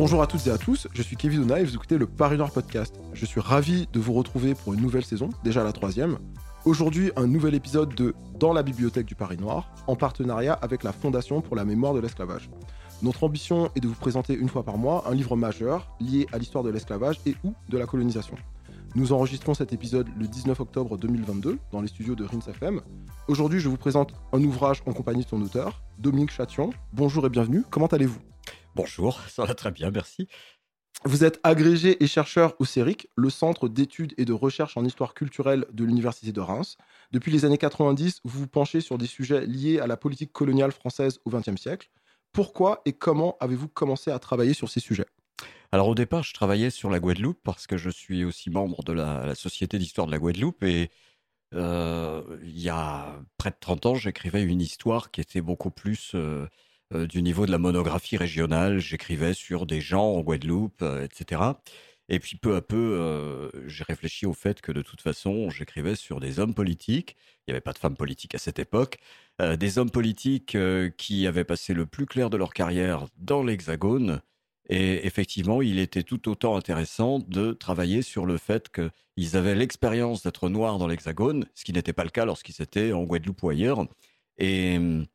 Bonjour à toutes et à tous, je suis Kevin Dona et vous écoutez le Paris Noir Podcast. Je suis ravi de vous retrouver pour une nouvelle saison, déjà la troisième. Aujourd'hui, un nouvel épisode de Dans la bibliothèque du Paris Noir, en partenariat avec la Fondation pour la mémoire de l'esclavage. Notre ambition est de vous présenter une fois par mois un livre majeur lié à l'histoire de l'esclavage et ou de la colonisation. Nous enregistrons cet épisode le 19 octobre 2022 dans les studios de Rins FM. Aujourd'hui, je vous présente un ouvrage en compagnie de son auteur, Dominique Chation. Bonjour et bienvenue, comment allez-vous? Bonjour, ça va très bien, merci. Vous êtes agrégé et chercheur au CERIC, le Centre d'études et de recherche en histoire culturelle de l'Université de Reims. Depuis les années 90, vous vous penchez sur des sujets liés à la politique coloniale française au XXe siècle. Pourquoi et comment avez-vous commencé à travailler sur ces sujets? Alors au départ, je travaillais sur la Guadeloupe parce que je suis aussi membre de la, Société d'histoire de la Guadeloupe et euh, il y a près de 30 ans, j'écrivais une histoire qui était beaucoup plus euh, euh, du niveau de la monographie régionale. J'écrivais sur des gens en Guadeloupe, etc. Et puis peu à peu, j'ai réfléchi au fait que de toute façon, j'écrivais sur des hommes politiques. Il n'y avait pas de femmes politiques à cette époque. des hommes politiques qui avaient passé le plus clair de leur carrière dans l'Hexagone et effectivement, il était tout autant intéressant de travailler sur le fait qu'ils avaient l'expérience d'être noirs dans l'Hexagone, ce qui n'était pas le cas lorsqu'ils étaient en Guadeloupe ou ailleurs. Et hum,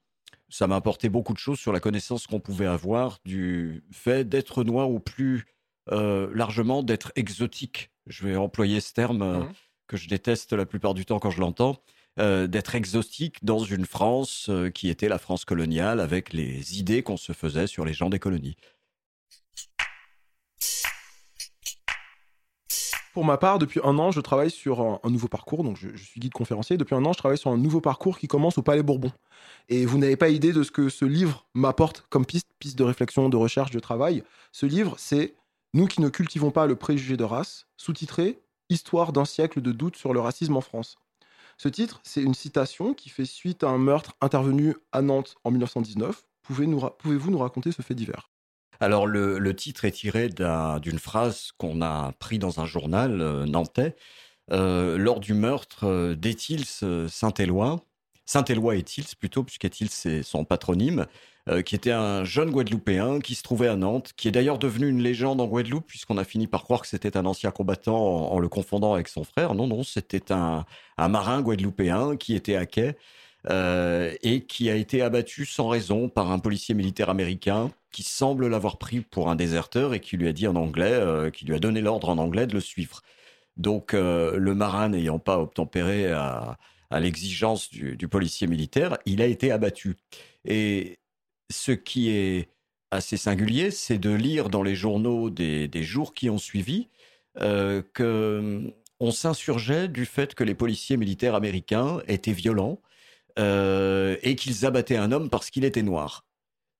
ça m'a apporté beaucoup de choses sur la connaissance qu'on pouvait avoir du fait d'être noir ou plus euh, largement d'être exotique. Je vais employer ce terme euh, mmh. que je déteste la plupart du temps quand je l'entends. Euh, d'être exotique dans une France qui était la France coloniale avec les idées qu'on se faisait sur les gens des colonies. Pour ma part, depuis un an, je travaille sur un, nouveau parcours. Donc, je, suis guide conférencier. Depuis un an, je travaille sur un nouveau parcours qui commence au Palais Bourbon. Et vous n'avez pas idée de ce que ce livre m'apporte comme piste, piste de réflexion, de recherche, de travail. Ce livre, c'est Nous qui ne cultivons pas le préjugé de race, sous-titré Histoire d'un siècle de doute sur le racisme en France. Ce titre, c'est une citation qui fait suite à un meurtre intervenu à Nantes en 1919. Pouvez-vous nous raconter ce fait divers? Alors le, titre est tiré d'une phrase qu'on a pris dans un journal euh, nantais euh, lors du meurtre euh, d'Étils Saint-Éloi, Saint-Éloi Étils plutôt, puisqu'Étils c'est son patronyme, qui était un jeune Guadeloupéen qui se trouvait à Nantes, qui est d'ailleurs devenu une légende en Guadeloupe, puisqu'on a fini par croire que c'était un ancien combattant en, le confondant avec son frère. Non, non, c'était un, un marin guadeloupéen qui était à quai euh, et qui a été abattu sans raison par un policier militaire américain qui semble l'avoir pris pour un déserteur et qui lui a dit en anglais, euh, qui lui a donné l'ordre en anglais de le suivre. Donc euh, le marin n'ayant pas obtempéré à, l'exigence du, policier militaire, il a été abattu. Et ce qui est assez singulier, c'est de lire dans les journaux des, jours qui ont suivi que on s'insurgeait du fait que les policiers militaires américains étaient violents, euh, et qu'ils abattaient un homme parce qu'il était noir.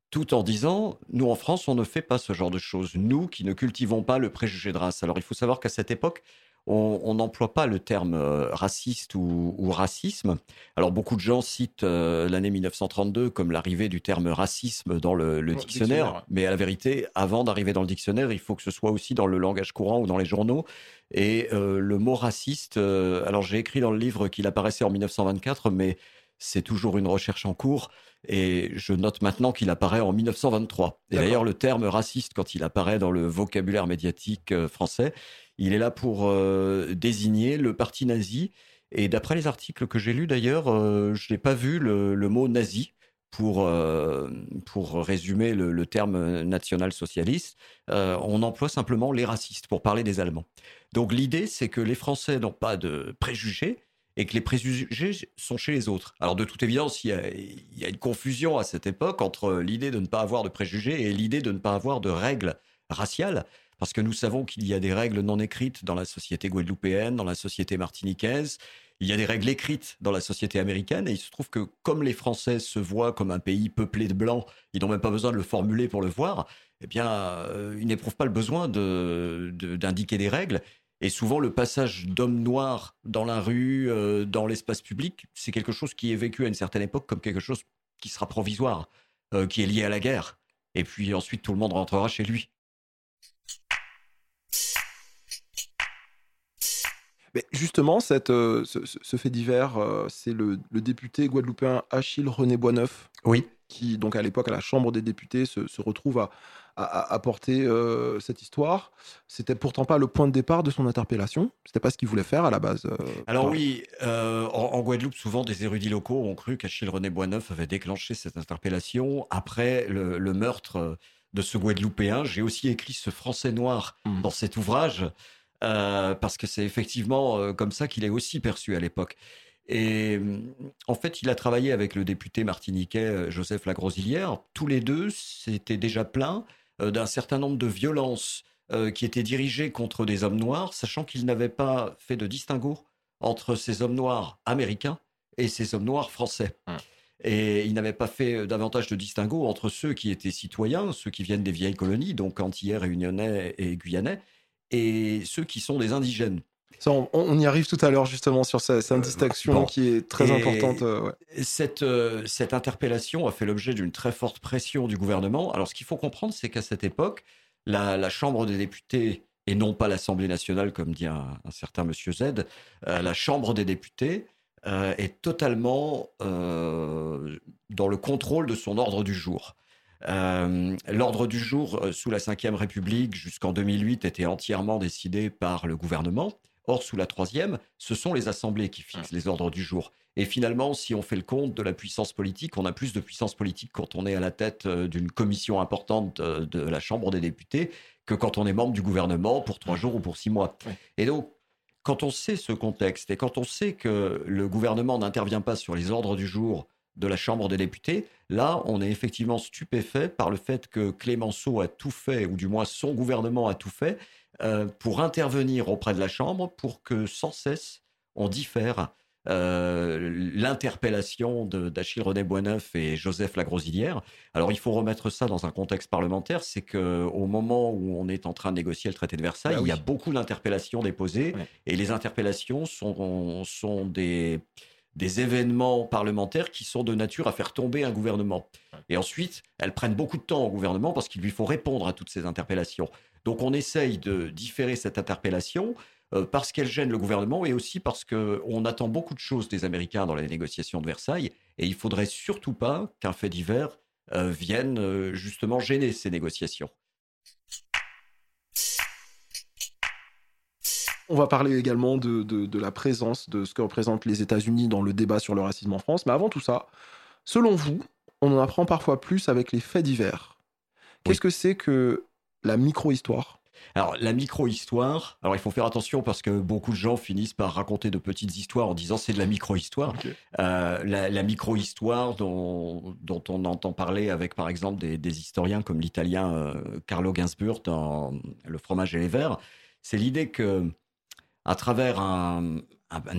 Tout en disant, nous en France, on ne fait pas ce genre de choses. Nous qui ne cultivons pas le préjugé de race. Alors il faut savoir qu'à cette époque, on n'emploie pas le terme euh, raciste ou, racisme. Alors beaucoup de gens citent euh, l'année 1932 comme l'arrivée du terme racisme dans le, dictionnaire, mais à la vérité, avant d'arriver dans le dictionnaire, il faut que ce soit aussi dans le langage courant ou dans les journaux. Et le mot raciste, alors j'ai écrit dans le livre qu'il apparaissait en 1924, mais c'est toujours une recherche en cours. Et je note maintenant qu'il apparaît en 1923. Et d'ailleurs, le terme raciste, quand il apparaît dans le vocabulaire médiatique euh, français, il est là pour euh, désigner le parti nazi. Et d'après les articles que j'ai lus d'ailleurs, euh, je n'ai pas vu le, mot nazi pour, pour résumer le, le terme national-socialiste. on emploie simplement les racistes pour parler des Allemands. Donc l'idée, c'est que les Français n'ont pas de préjugés, et que les préjugés sont chez les autres. Alors de toute évidence, il y a, une confusion à cette époque entre l'idée de ne pas avoir de préjugés et l'idée de ne pas avoir de règles raciales, parce que nous savons qu'il y a des règles non écrites dans la société guadeloupéenne, dans la société martiniquaise, il y a des règles écrites dans la société américaine, et il se trouve que comme les Français se voient comme un pays peuplé de blancs, ils n'ont même pas besoin de le formuler pour le voir, eh bien, euh, ils n'éprouvent pas le besoin d'indiquer des règles, et souvent, le passage d'hommes noirs dans la rue, euh, dans l'espace public, c'est quelque chose qui est vécu à une certaine époque comme quelque chose qui sera provisoire, euh, qui est lié à la guerre. Et puis ensuite, tout le monde rentrera chez lui. Mais justement, cette, euh, ce, fait divers, c'est le, député guadeloupéen Achille René Boisneuf oui. qui, donc à l'époque, à la Chambre des députés, se, se retrouve à, à, porter euh, cette histoire. C'était pourtant pas le point de départ de son interpellation. C'était pas ce qu'il voulait faire à la base. Euh, Alors oui, euh, en, Guadeloupe, souvent des érudits locaux ont cru qu'Achille René Boisneuf avait déclenché cette interpellation après le, meurtre de ce Guadeloupéen. J'ai aussi écrit ce Français noir mmh. dans cet ouvrage. parce que c'est effectivement comme ça qu'il est aussi perçu à l'époque. Et en fait, il a travaillé avec le député martiniquais Joseph Lagrosilière. Tous les deux s'étaient déjà plaints euh, d'un certain nombre de violences euh, qui étaient dirigées contre des hommes noirs, sachant qu'il n'avait pas fait de distinguo entre ces hommes noirs américains et ces hommes noirs français. Hum. Et il n'avait pas fait euh, davantage de distinguo entre ceux qui étaient citoyens, ceux qui viennent des vieilles colonies, donc antillais, réunionnais et guyanais, et ceux qui sont des indigènes. On, y arrive tout à l'heure justement sur cette, distinction qui est très importante. cette, cette interpellation a fait l'objet d'une très forte pression du gouvernement. Alors ce qu'il faut comprendre, c'est qu'à cette époque, la, Chambre des députés, et non pas l'Assemblée nationale, comme dit un, certain monsieur Z, euh, la Chambre des députés euh, est totalement euh, dans le contrôle de son ordre du jour. L'ordre du jour sous la Ve République jusqu'en 2008 était entièrement décidé par le gouvernement. Or, sous la troisième, ce sont les assemblées qui fixent les ordres du jour. Et finalement, si on fait le compte de la puissance politique, on a plus de puissance politique quand on est à la tête euh, d'une commission importante euh, de la Chambre des députés que quand on est membre du gouvernement pour trois jours ou pour six mois. Et donc, quand on sait ce contexte et quand on sait que le gouvernement n'intervient pas sur les ordres du jour de la Chambre des députés, là, on est effectivement stupéfait par le fait que Clémenceau a tout fait, ou du moins son gouvernement a tout fait, euh, pour intervenir auprès de la Chambre pour que sans cesse on diffère euh, l'interpellation d'Achille René Boisneuf et Joseph Lagrosilière. Alors il faut remettre ça dans un contexte parlementaire, c'est que au moment où on est en train de négocier le traité de Versailles, bah il y a beaucoup d'interpellations déposées et les interpellations sont, sont des des événements parlementaires qui sont de nature à faire tomber un gouvernement. Et ensuite, elles prennent beaucoup de temps au gouvernement parce qu'il lui faut répondre à toutes ces interpellations. Donc on essaye de différer cette interpellation euh, parce qu'elle gêne le gouvernement et aussi parce qu'on attend beaucoup de choses des Américains dans les négociations de Versailles et il faudrait surtout pas qu'un fait divers euh, vienne euh, justement gêner ces négociations. On va parler également de, la présence de ce que représentent les États-Unis dans le débat sur le racisme en France. Mais avant tout ça, selon vous, on en apprend parfois plus avec les faits divers. Qu'est-ce que c'est que la micro-histoire? Alors, la micro-histoire, alors il faut faire attention parce que beaucoup de gens finissent par raconter de petites histoires en disant c'est de la micro-histoire. Euh, la, micro-histoire dont, on entend parler avec par exemple des, historiens comme l'italien euh, Carlo Ginzburg dans Le fromage et les vers, c'est l'idée que à travers un,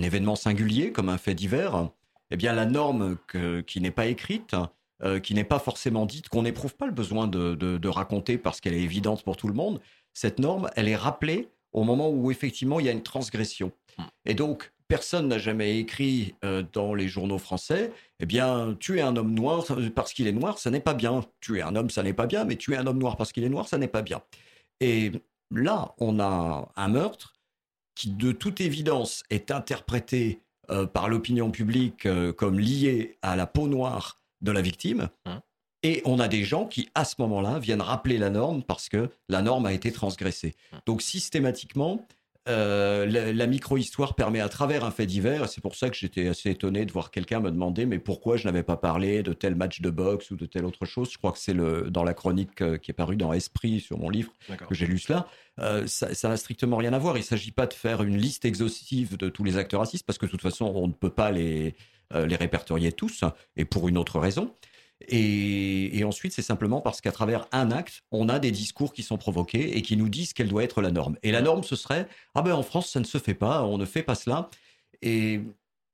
événement singulier comme un fait divers, eh bien la norme qui n'est pas écrite, euh, qui n'est pas forcément dite, qu'on n'éprouve pas le besoin de, raconter parce qu'elle est évidente pour tout le monde, cette norme, elle est rappelée au moment où effectivement il y a une transgression. Hmm. Et donc, personne n'a jamais écrit euh, dans les journaux français, eh bien, tuer un homme noir parce qu'il est noir, ça n'est pas bien. Tuer un homme, ça n'est pas bien, mais tuer un homme noir parce qu'il est noir, ça n'est pas bien. Et là, on a un meurtre qui de toute évidence est interprété euh, par l'opinion publique euh, comme lié à la peau noire de la victime. Hein. Et on a des gens qui, à ce moment-là, viennent rappeler la norme parce que la norme a été transgressée. Hein. Donc systématiquement, euh, la, micro-histoire permet à travers un fait divers, et c'est pour ça que j'étais assez étonné de voir quelqu'un me demander mais pourquoi je n'avais pas parlé de tel match de boxe ou de telle autre chose? Je crois que c'est dans la chronique euh, qui est parue dans Esprit sur mon livre que j'ai lu cela. Euh, ça n'a strictement rien à voir. Il ne s'agit pas de faire une liste exhaustive de tous les acteurs racistes parce que de toute façon on ne peut pas les, les répertorier tous, et pour une autre raison. Et, ensuite, c'est simplement parce qu'à travers un acte, on a des discours qui sont provoqués et qui nous disent quelle doit être la norme. Et la norme, ce serait ah ben en France, ça ne se fait pas, on ne fait pas cela. Et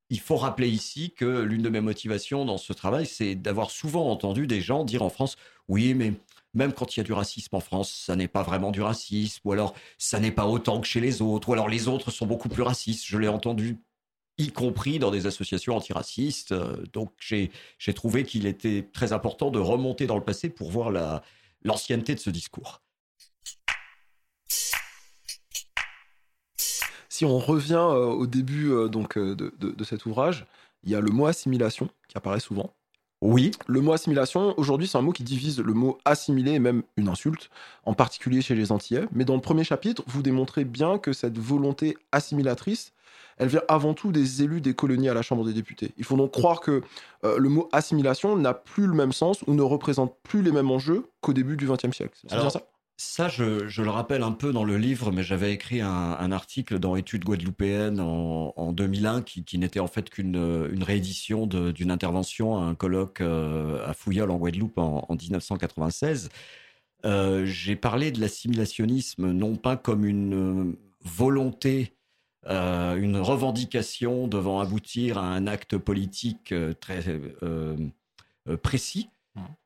il faut rappeler ici que l'une de mes motivations dans ce travail, c'est d'avoir souvent entendu des gens dire en France oui, mais même quand il y a du racisme en France, ça n'est pas vraiment du racisme, ou alors ça n'est pas autant que chez les autres, ou alors les autres sont beaucoup plus racistes. Je l'ai entendu y compris dans des associations antiracistes. Euh, donc j'ai trouvé qu'il était très important de remonter dans le passé pour voir l'ancienneté de ce discours. Si on revient euh, au début euh, donc, de, cet ouvrage, il y a le mot assimilation qui apparaît souvent. Oui. Le mot assimilation, aujourd'hui, c'est un mot qui divise le mot assimilé et même une insulte, en particulier chez les Antillais. Mais dans le premier chapitre, vous démontrez bien que cette volonté assimilatrice, elle vient avant tout des élus des colonies à la Chambre des députés. Il faut donc croire que euh, le mot assimilation n'a plus le même sens ou ne représente plus les mêmes enjeux qu'au début du XXe siècle. C'est bien ça? ça, je, le rappelle un peu dans le livre, mais j'avais écrit un, article dans Études guadeloupéennes en, 2001 qui, n'était en fait qu'une une réédition d'une intervention à un colloque euh, à Fouillol en Guadeloupe en, 1996. Euh, j'ai parlé de l'assimilationnisme non pas comme une volonté, euh, une revendication devant aboutir à un acte politique très précis,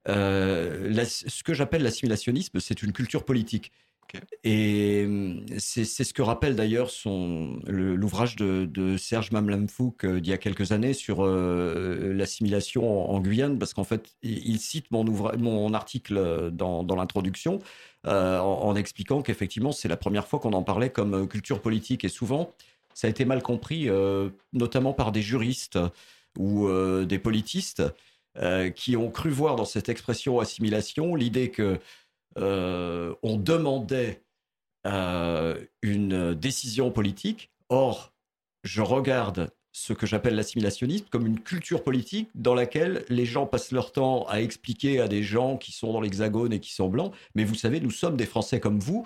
euh, ce que j'appelle l'assimilationnisme, c'est une culture politique. Et c'est ce que rappelle d'ailleurs l'ouvrage de, Serge Mamlamfouk euh, d'il y a quelques années sur euh, l'assimilation en, Guyane, parce qu'en fait, il, cite mon, mon article dans, l'introduction en, expliquant qu'effectivement, c'est la première fois qu'on en parlait comme culture politique. Et souvent, ça a été mal compris, notamment par des juristes ou des politistes. Euh, qui ont cru voir dans cette expression assimilation l'idée que euh, on demandait euh, une décision politique. Or, je regarde ce que j'appelle l'assimilationnisme comme une culture politique dans laquelle les gens passent leur temps à expliquer à des gens qui sont dans l'hexagone et qui sont blancs, mais vous savez, nous sommes des Français comme vous,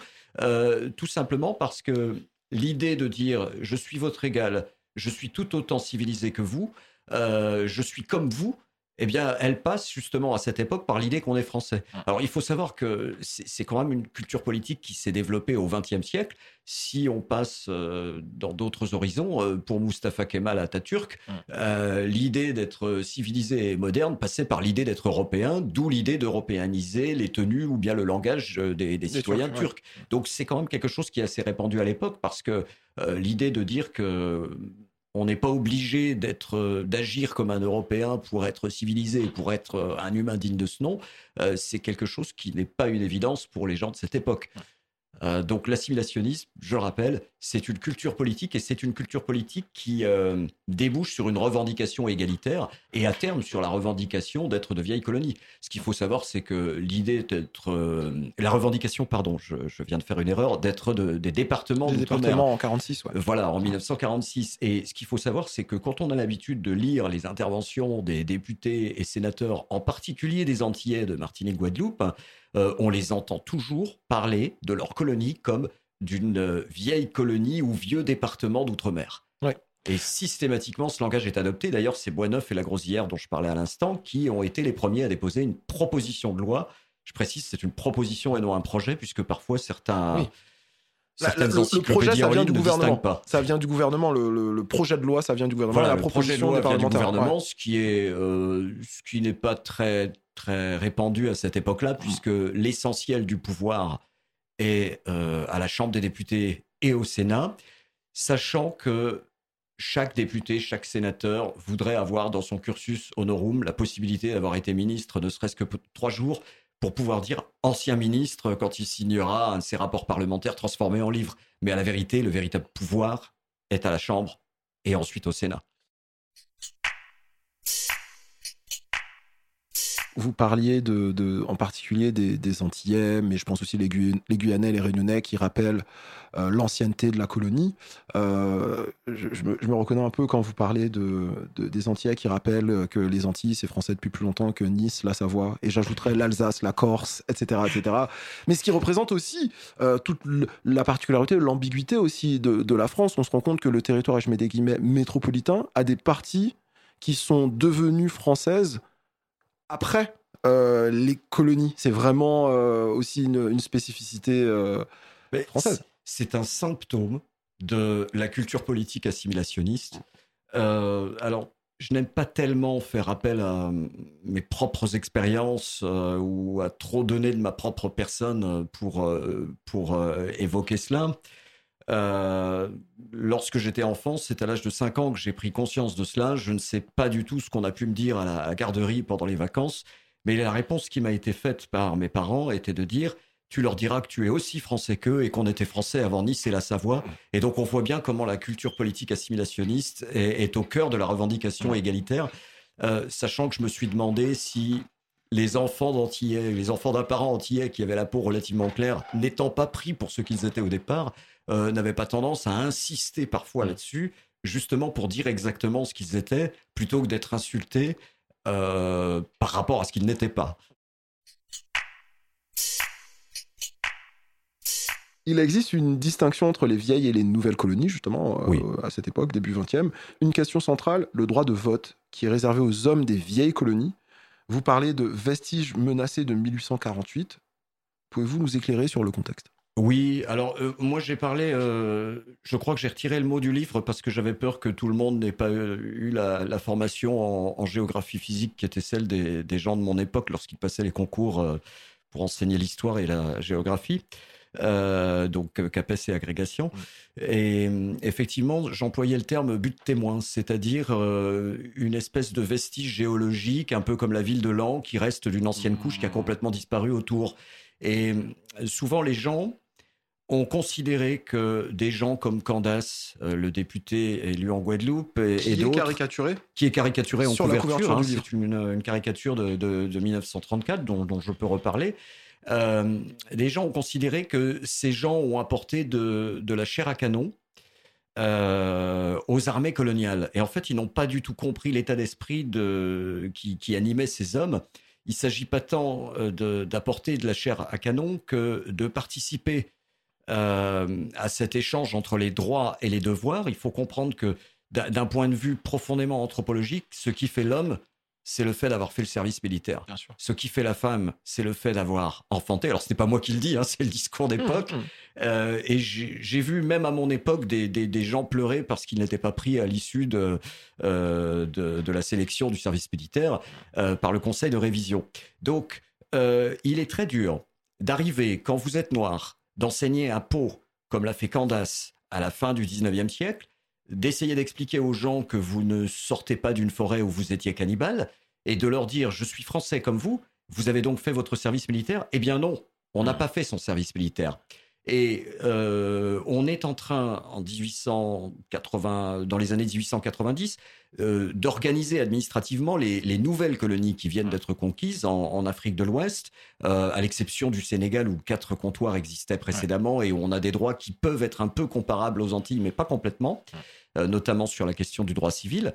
tout simplement parce que l'idée de dire je suis votre égal, je suis tout autant civilisé que vous, je suis comme vous, eh bien, elle passe justement à cette époque par l'idée qu'on est français. Ah. Alors, il faut savoir que c'est quand même une culture politique qui s'est développée au XXe siècle. Si on passe euh, dans d'autres horizons, euh, pour Mustafa Kemal Atatürk, ah. euh, l'idée d'être civilisé et moderne passait par l'idée d'être européen, d'où l'idée d'européaniser les tenues ou bien le langage des, citoyens turcs. Donc, c'est quand même quelque chose qui est assez répandu à l'époque parce que l'idée de dire que on n'est pas obligé d'être, euh, d'agir comme un Européen pour être civilisé, pour être euh, un humain digne de ce nom. Euh, c'est quelque chose qui n'est pas une évidence pour les gens de cette époque. Euh, donc l'assimilationnisme, je le rappelle, c'est une culture politique et c'est une culture politique qui euh, débouche sur une revendication égalitaire et à terme sur la revendication d'être de vieilles colonies. Ce qu'il faut savoir, c'est que l'idée d'être... Euh, la revendication, pardon, je, viens de faire une erreur, d'être des départements... Des départements en 46, ouais. Voilà, en 1946. Et ce qu'il faut savoir, c'est que quand on a l'habitude de lire les interventions des députés et sénateurs, en particulier des Antillais de Martinique-Guadeloupe, euh, on les entend toujours parler de leur colonie comme d'une euh, vieille colonie ou vieux département d'outre-mer. Et systématiquement, ce langage est adopté. D'ailleurs, c'est Boisneuf et la Grosillère, dont je parlais à l'instant, qui ont été les premiers à déposer une proposition de loi. Je précise, c'est une proposition et non un projet, puisque parfois certains. Oui. le, projet, ça vient du gouvernement. Ça vient du gouvernement. Le, projet de loi, ça vient du gouvernement. la proposition vient du gouvernement, ce qui est, euh, ce qui n'est pas très très répandu à cette époque-là, puisque l'essentiel du pouvoir est euh, à la Chambre des députés et au Sénat, sachant que chaque député, chaque sénateur voudrait avoir dans son cursus honorum la possibilité d'avoir été ministre ne serait-ce que trois jours pour pouvoir dire ancien ministre quand il signera un de ses rapports parlementaires transformés en livre. Mais à la vérité, le véritable pouvoir est à la Chambre et ensuite au Sénat. Vous parliez de, en particulier des, Antillais, mais je pense aussi les, Guyanais, les Réunionnais qui rappellent euh, l'ancienneté de la colonie. Euh, je, me, reconnais un peu quand vous parlez de, des Antillais qui rappellent que les Antilles, c'est français depuis plus longtemps que Nice, la Savoie, et j'ajouterais l'Alsace, la Corse, etc., etc. Mais ce qui représente aussi euh, toute la particularité, l'ambiguïté aussi de, de la France. On se rend compte que le territoire, et je mets des guillemets, métropolitain, a des parties qui sont devenues françaises après euh, les colonies. C'est vraiment euh, aussi une, spécificité euh, française. C'est un symptôme de la culture politique assimilationniste. alors, je n'aime pas tellement faire appel à mes propres expériences ou à trop donner de ma propre personne pour, pour évoquer cela. Lorsque j'étais enfant, c'est à l'âge de 5 ans que j'ai pris conscience de cela. Je ne sais pas du tout ce qu'on a pu me dire à la garderie pendant les vacances. Mais la réponse qui m'a été faite par mes parents était de dire tu leur diras que tu es aussi français qu'eux et qu'on était français avant Nice et la Savoie. Et donc on voit bien comment la culture politique assimilationniste est, au cœur de la revendication égalitaire. sachant que je me suis demandé si les enfants d'Antillais, les enfants d'un parent antillais qui avait la peau relativement claire, n'étant pas pris pour ce qu'ils étaient au départ, n'avaient pas tendance à insister parfois là-dessus, justement pour dire exactement ce qu'ils étaient, plutôt que d'être insultés par rapport à ce qu'ils n'étaient pas. Il existe une distinction entre les vieilles et les nouvelles colonies, justement, euh, à cette époque, début 20e. Une question centrale, le droit de vote, qui est réservé aux hommes des vieilles colonies. Vous parlez de vestiges menacés de 1848. Pouvez-vous nous éclairer sur le contexte? Oui, alors euh, moi j'ai parlé, euh, je crois que j'ai retiré le mot du livre parce que j'avais peur que tout le monde n'ait pas eu la, formation en, géographie physique qui était celle des, des gens de mon époque lorsqu'ils passaient les concours pour enseigner l'histoire et la géographie. Euh, donc euh, CAPES et agrégation. Et euh, effectivement, j'employais le terme but témoin, c'est-à-dire une espèce de vestige géologique, un peu comme la ville de Lan, qui reste d'une ancienne couche qui a complètement disparu autour. Et souvent, les gens ont considéré que des gens comme Candace, le député élu en Guadeloupe, et, qui est caricaturé, qui est caricaturé en couverture, hein, c'est une, caricature de, de 1934 dont, dont, je peux reparler, euh, les gens ont considéré que ces gens ont apporté de, la chair à canon euh, aux armées coloniales. Et en fait, ils n'ont pas du tout compris l'état d'esprit de, qui, animait ces hommes. Il ne s'agit pas tant euh, d'apporter de, la chair à canon que de participer à cet échange entre les droits et les devoirs. Il faut comprendre que d'un point de vue profondément anthropologique, ce qui fait l'homme, c'est le fait d'avoir fait le service militaire. Ce qui fait la femme, c'est le fait d'avoir enfanté. Alors, ce n'est pas moi qui le dis, hein, c'est le discours mmh, d'époque. Mmh. Euh, et j'ai vu même à mon époque des, gens pleurer parce qu'ils n'étaient pas pris à l'issue de, euh, de, la sélection du service militaire euh, par le conseil de révision. Donc, il est très dur d'arriver, quand vous êtes noir, d'enseigner à Pau, comme l'a fait Candace à la fin du 19e siècle, d'essayer d'expliquer aux gens que vous ne sortez pas d'une forêt où vous étiez cannibale et de leur dire je suis français comme vous, vous avez donc fait votre service militaire? Eh bien non, on n'a hmm. pas fait son service militaire. Et euh, on est en train, en 1880, dans les années 1890, euh, d'organiser administrativement les, nouvelles colonies qui viennent hmm. d'être conquises en, Afrique de l'Ouest, euh, à l'exception du Sénégal où quatre comptoirs existaient précédemment et où on a des droits qui peuvent être un peu comparables aux Antilles, mais pas complètement. Notamment sur la question du droit civil.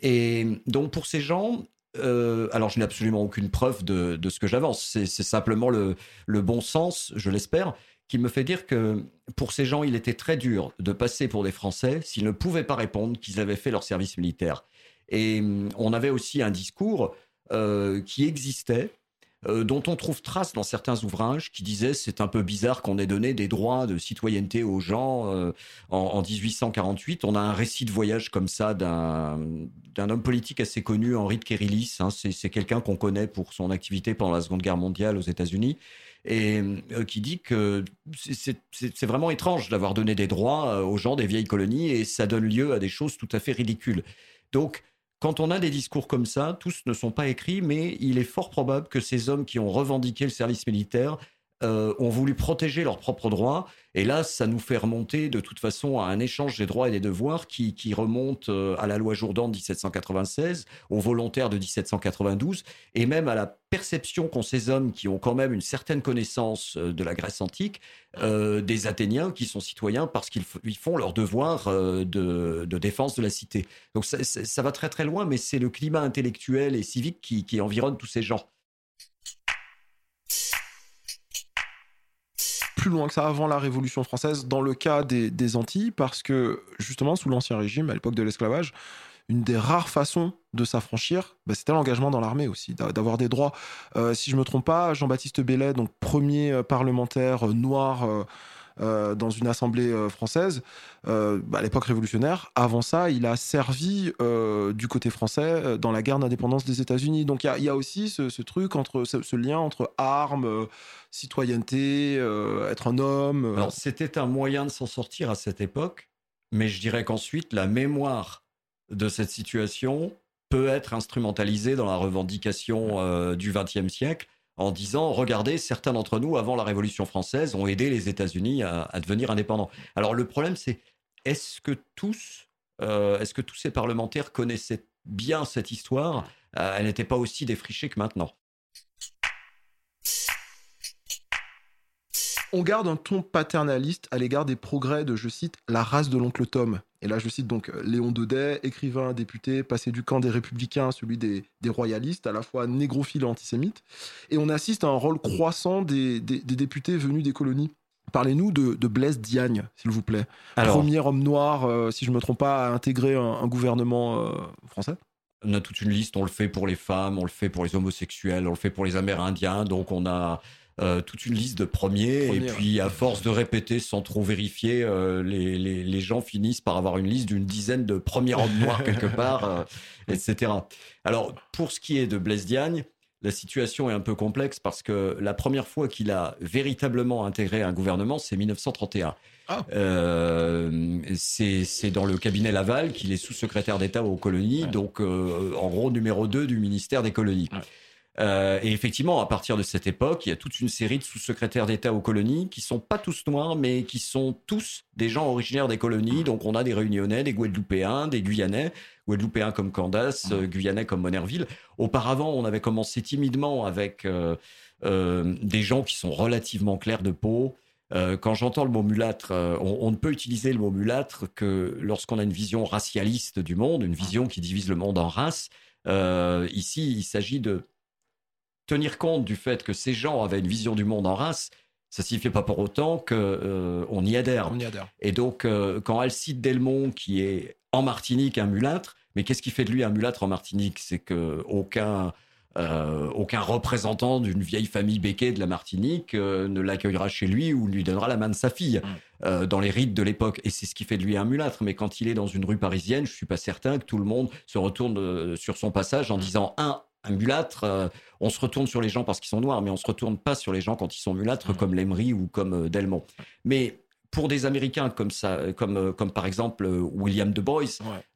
Et donc pour ces gens, euh, alors je n'ai absolument aucune preuve de, ce que j'avance, c'est simplement le, bon sens, je l'espère, qui me fait dire que pour ces gens, il était très dur de passer pour des Français s'ils ne pouvaient pas répondre qu'ils avaient fait leur service militaire. Et hum, on avait aussi un discours euh, qui existait, euh, dont on trouve trace dans certains ouvrages qui disaient c'est un peu bizarre qu'on ait donné des droits de citoyenneté aux gens euh, en, 1848. On a un récit de voyage comme ça d'un homme politique assez connu, Henri de Kérillis. Hein. c'est quelqu'un qu'on connaît pour son activité pendant la Seconde Guerre mondiale aux États-Unis et euh, qui dit que c'est vraiment étrange d'avoir donné des droits aux gens des vieilles colonies et ça donne lieu à des choses tout à fait ridicules. Donc, quand on a des discours comme ça, tous ne sont pas écrits, mais il est fort probable que ces hommes qui ont revendiqué le service militaire euh, ont voulu protéger leurs propres droits. Et là, ça nous fait remonter de toute façon à un échange des droits et des devoirs qui, remonte euh, à la loi Jourdan de 1796, aux volontaires de 1792, et même à la perception qu'ont ces hommes qui ont quand même une certaine connaissance euh, de la Grèce antique, des Athéniens qui sont citoyens parce qu'ils font leur devoir de, défense de la cité. Donc ça, va très très loin, mais c'est le climat intellectuel et civique qui environne tous ces gens. Plus loin que ça avant la Révolution française dans le cas des, Antilles, parce que justement, sous l'Ancien Régime, à l'époque de l'esclavage, une des rares façons de s'affranchir, bah, c'était l'engagement dans l'armée aussi, d'avoir des droits. Euh, si je me trompe pas, Jean-Baptiste Bellet, donc premier euh, parlementaire euh, noir euh, dans une assemblée euh, française euh, bah, à l'époque révolutionnaire. Avant ça, il a servi du côté français dans la guerre d'indépendance des États-Unis. Donc il y, a aussi ce, truc entre ce, lien entre armes, citoyenneté, être un homme. Alors c'était un moyen de s'en sortir à cette époque, mais je dirais qu'ensuite la mémoire de cette situation peut être instrumentalisée dans la revendication du XXe siècle en disant regardez, certains d'entre nous, avant la Révolution française, ont aidé les États-Unis à, devenir indépendants. Alors le problème, c'est est-ce que tous, euh, est-ce que tous ces parlementaires connaissaient bien cette histoire? Elle n'était pas aussi défrichée que maintenant. On garde un ton paternaliste à l'égard des progrès de, je cite, la race de l'oncle Tom. Et là, je cite donc euh, Léon Daudet, écrivain, député, passé du camp des républicains à celui des, royalistes, à la fois négrophile et antisémite. Et on assiste à un rôle croissant des, députés venus des colonies. Parlez-nous de, Blaise Diagne, s'il vous plaît. Premier homme noir, euh, si je ne me trompe pas, à intégrer un, gouvernement euh, français on a toute une liste, on le fait pour les femmes, on le fait pour les homosexuels, on le fait pour les Amérindiens. Donc on a euh, toute une liste de premiers. et puis, à force de répéter sans trop vérifier, euh, les, les, les, gens finissent par avoir une liste d'une dizaine de premiers hommes noirs quelque part, euh, etc. Alors, pour ce qui est de Blaise Diagne, la situation est un peu complexe parce que la première fois qu'il a véritablement intégré un gouvernement, c'est 1931. Ah. Euh, c'est dans le cabinet Laval qu'il est sous-secrétaire d'État aux colonies, donc en gros numéro 2 du ministère des colonies. Euh, et effectivement, à partir de cette époque, il y a toute une série de sous-secrétaires d'État aux colonies qui sont pas tous noirs, mais qui sont tous des gens originaires des colonies. Donc, on a des Réunionnais, des Guadeloupéens, des Guyanais, Guadeloupéens comme Candace, euh, Guyanais comme Monerville. Auparavant, on avait commencé timidement avec euh, des gens qui sont relativement clairs de peau. quand j'entends le mot mulâtre, on, on, ne peut utiliser le mot mulâtre que lorsqu'on a une vision racialiste du monde, une vision qui divise le monde en races. ici, il s'agit de tenir compte du fait que ces gens avaient une vision du monde en race, ça signifie pas pour autant qu'on euh, on y adhère. On y adhère. Et donc, euh, quand Alcide Delmont, qui est en Martinique un mulâtre, mais qu'est-ce qui fait de lui un mulâtre en Martinique? C'est que aucun, euh, aucun représentant d'une vieille famille béquée de la Martinique ne l'accueillera chez lui ou lui donnera la main de sa fille mm. dans les rites de l'époque. Et c'est ce qui fait de lui un mulâtre. Mais quand il est dans une rue parisienne, je suis pas certain que tout le monde se retourne sur son passage en mm. disant un un mulâtre, euh, on se retourne sur les gens parce qu'ils sont noirs, mais on se retourne pas sur les gens quand ils sont mulâtres, comme Lemery ou comme euh, Delmont. Mais pour des Américains comme ça, euh, comme, comme par exemple William Du Bois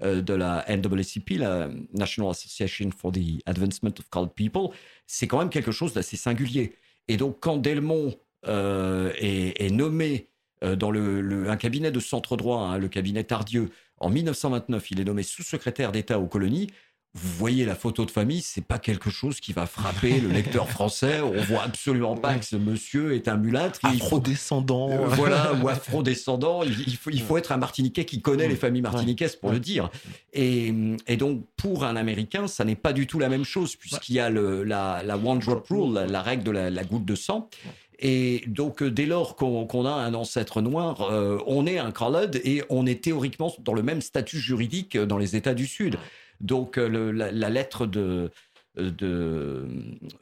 de la NAACP, la National Association for the Advancement of Colored People, c'est quand même quelque chose d'assez singulier. Et donc quand Delmont est, nommé dans le, un cabinet de centre droit, hein, le cabinet Tardieu, en 1929, il est nommé sous-secrétaire d'État aux colonies vous voyez la photo de famille, c'est pas quelque chose qui va frapper le lecteur français. On voit absolument pas que ce monsieur est un mulâtre. Afro-descendant. Euh, voilà, ou afro-descendant. Il, faut, il faut être un Martiniquais qui connaît les familles martiniquaises pour le dire. Et, et, donc, pour un Américain, ça n'est pas du tout la même chose, puisqu'il y a le, la, la one drop rule, la, règle de la, goutte de sang. Et donc, dès lors qu'on a un ancêtre noir, euh, on est un colored et on est théoriquement dans le même statut juridique dans les États du Sud. Donc euh, la, lettre de euh,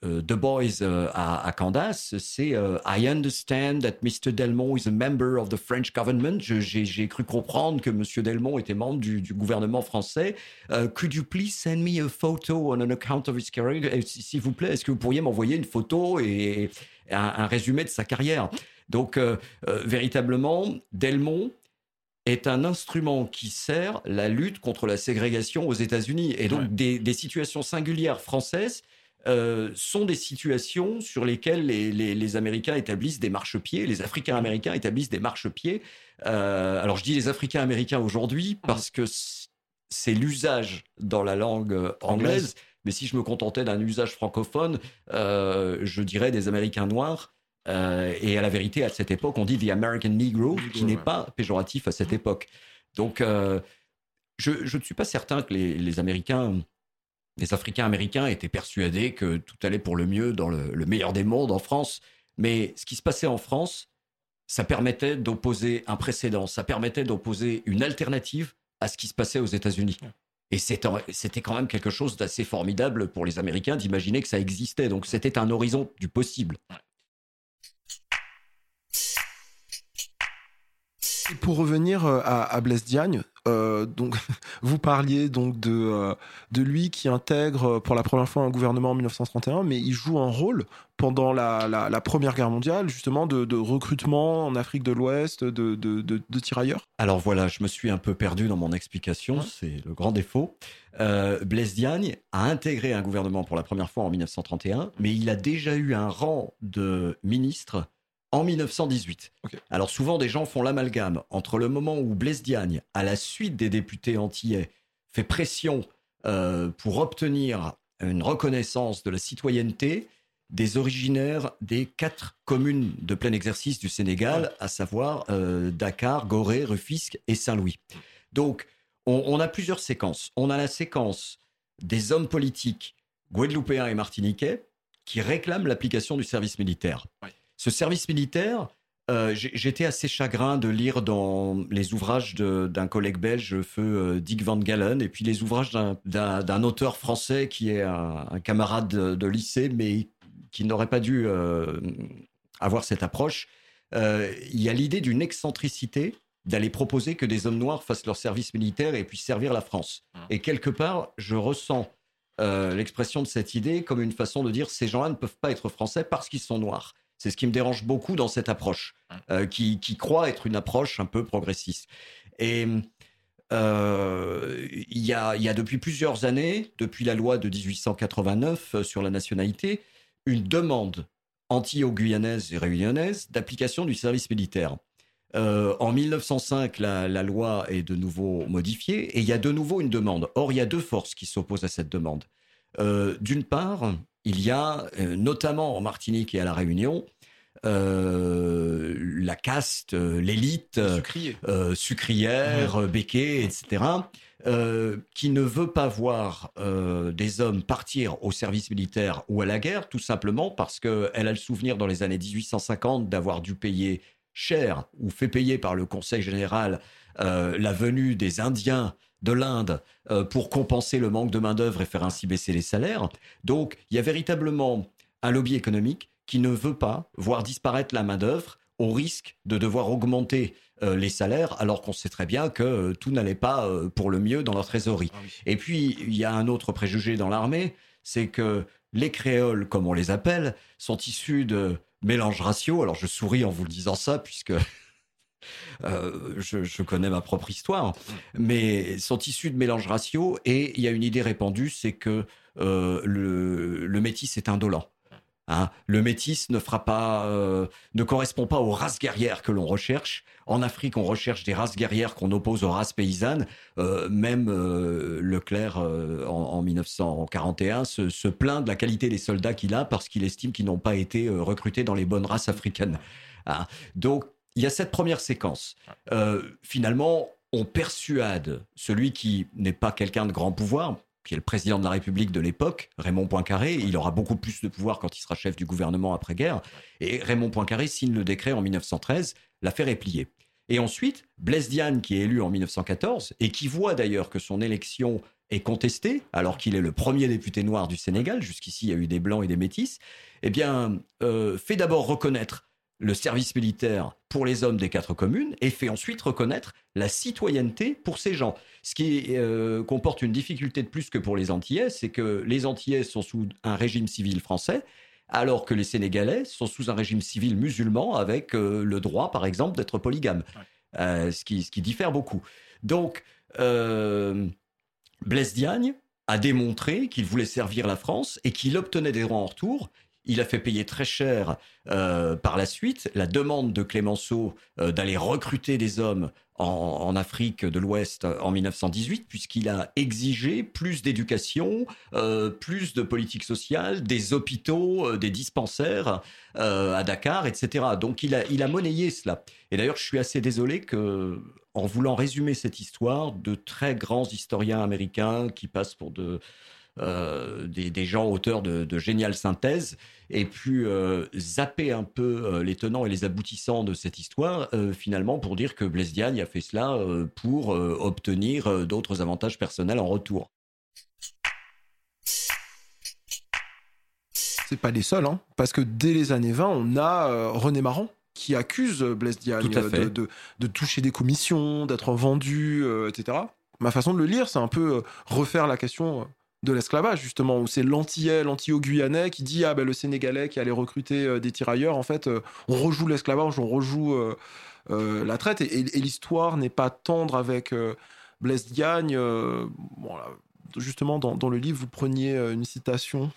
de Boys euh, à, Candace, c'est I understand that Mr. Delmont is a member of the French government. J'ai cru comprendre que Monsieur Delmont était membre du, gouvernement français. could you please send me a photo on an account of his career? S'il vous plaît, est-ce que vous pourriez m'envoyer une photo et, un, résumé de sa carrière? Donc, véritablement, Delmont est un instrument qui sert la lutte contre la ségrégation aux États-Unis. Et donc, des, situations singulières françaises euh, sont des situations sur lesquelles les, Américains établissent des marchepieds, les Africains américains établissent des marchepieds. Euh, alors, je dis les Africains américains aujourd'hui parce que c'est l'usage dans la langue anglaise. Mais si je me contentais d'un usage francophone, euh, je dirais des Américains noirs euh, et à la vérité, à cette époque, on dit The American Negro, qui n'est pas péjoratif à cette époque. Donc, euh, je, ne suis pas certain que les, Américains, les Africains américains étaient persuadés que tout allait pour le mieux dans le, meilleur des mondes en France. Mais ce qui se passait en France, ça permettait d'opposer un précédent, ça permettait d'opposer une alternative à ce qui se passait aux États-Unis. Et c'était quand même quelque chose d'assez formidable pour les Américains d'imaginer que ça existait. Donc c'était un horizon du possible. Pour revenir euh, à, à Blaise Diagne, euh, donc vous parliez donc de euh, de lui qui intègre pour la première fois un gouvernement en 1931, mais il joue un rôle pendant la, la, Première Guerre mondiale, justement de, recrutement en Afrique de l'Ouest de, de, de, tirailleurs? Alors voilà, je me suis un peu perdu dans mon explication, c'est le grand défaut. Blaise Diagne a intégré un gouvernement pour la première fois en 1931, mais il a déjà eu un rang de ministre en 1918. Alors souvent, des gens font l'amalgame entre le moment où Blaise Diagne, à la suite des députés antillais, fait pression euh, pour obtenir une reconnaissance de la citoyenneté des originaires des quatre communes de plein exercice du Sénégal, à savoir euh, Dakar, Gorée, Rufisque et Saint-Louis. Donc, on, a plusieurs séquences. On a la séquence des hommes politiques guadeloupéens et martiniquais qui réclament l'application du service militaire. Ce service militaire, euh, j'étais assez chagrin de lire dans les ouvrages d'un collègue belge, feu euh, Dick Van Galen, et puis les ouvrages d'un auteur français qui est un, camarade de, lycée, mais qui n'aurait pas dû euh, avoir cette approche. Il y a l'idée d'une excentricité d'aller proposer que des hommes noirs fassent leur service militaire et puissent servir la France. Mmh. Et quelque part, je ressens l'expression de cette idée comme une façon de dire ces gens-là ne peuvent pas être français parce qu'ils sont noirs. C'est ce qui me dérange beaucoup dans cette approche, euh, qui, croit être une approche un peu progressiste. Et euh, il y, a, depuis plusieurs années, depuis la loi de 1889 euh, sur la nationalité, une demande anti-guyanaise et réunionnaise d'application du service militaire. en 1905, la, la, loi est de nouveau modifiée et il y a de nouveau une demande. Or, il y a deux forces qui s'opposent à cette demande. D'une part, il y a, euh, notamment en Martinique et à La Réunion, euh, la caste, euh, l'élite sucrière, mmh. etc., qui ne veut pas voir des hommes partir au service militaire ou à la guerre, tout simplement parce qu'elle a le souvenir dans les années 1850 d'avoir dû payer cher ou fait payer par le Conseil général la venue des Indiens de l'Inde euh, pour compenser le manque de main-d'œuvre et faire ainsi baisser les salaires. Donc, il y a véritablement un lobby économique qui ne veut pas voir disparaître la main-d'œuvre au risque de devoir augmenter euh, les salaires, alors qu'on sait très bien que euh, tout n'allait pas pour le mieux dans leur trésorerie. Ah et puis, il y a un autre préjugé dans l'armée, c'est que les créoles, comme on les appelle, sont issus de mélange ratio. Alors, je souris en vous le disant ça, puisque euh, je, connais ma propre histoire, mais sont issus de mélange ratio et il y a une idée répandue, c'est que euh, le, le, métis est indolent. Hein. le métis ne fera pas, euh, ne correspond pas aux races guerrières que l'on recherche. En Afrique, on recherche des races guerrières qu'on oppose aux races paysannes. même Leclerc, en, 1941, se, plaint de la qualité des soldats qu'il a parce qu'il estime qu'ils n'ont pas été recrutés dans les bonnes races africaines. Hein. Donc, il y a cette première séquence. Euh, finalement, on persuade celui qui n'est pas quelqu'un de grand pouvoir, qui est le président de la République de l'époque, Raymond Poincaré. Il aura beaucoup plus de pouvoir quand il sera chef du gouvernement après-guerre. Et Raymond Poincaré signe le décret en 1913. L'affaire est pliée. Et ensuite, Blaise Diagne, qui est élu en 1914 et qui voit d'ailleurs que son élection est contestée, alors qu'il est le premier député noir du Sénégal, jusqu'ici il y a eu des blancs et des métis, eh bien, euh, fait d'abord reconnaître le service militaire pour les hommes des quatre communes et fait ensuite reconnaître la citoyenneté pour ces gens. Ce qui euh, comporte une difficulté de plus que pour les Antillais, c'est que les Antillais sont sous un régime civil français, alors que les Sénégalais sont sous un régime civil musulman avec euh, le droit, par exemple, d'être polygame, euh, ce, qui, ce, qui, diffère beaucoup. Donc, Blaise Diagne a démontré qu'il voulait servir la France et qu'il obtenait des droits en retour il a fait payer très cher euh, par la suite la demande de Clémenceau euh, d'aller recruter des hommes en, Afrique de l'Ouest euh, en 1918, puisqu'il a exigé plus d'éducation, plus de politique sociale, des hôpitaux, des dispensaires à Dakar, etc. Donc il a, il a monnayé cela. Et d'ailleurs, je suis assez désolé que, en voulant résumer cette histoire, de très grands historiens américains qui passent pour de euh, des, gens auteurs de, géniales synthèses et puis euh, zapper un peu euh, les tenants et les aboutissants de cette histoire, finalement, pour dire que Blaise Diagne a fait cela pour obtenir d'autres avantages personnels en retour. C'est pas les seuls, hein, parce que dès les années 20, on a René Marant qui accuse Blaise Diagne de, de, toucher des commissions, d'être vendu, etc. Ma façon de le lire, c'est un peu refaire la question de l'esclavage, justement, où c'est l'antillais, l'antillo-guyanais qui dit Ah ben le Sénégalais qui allait recruter euh, des tirailleurs, en fait, euh, on rejoue l'esclavage, on rejoue euh, la traite. Et, l'histoire n'est pas tendre avec Blaise Diagne. justement, dans, le livre, vous preniez une citation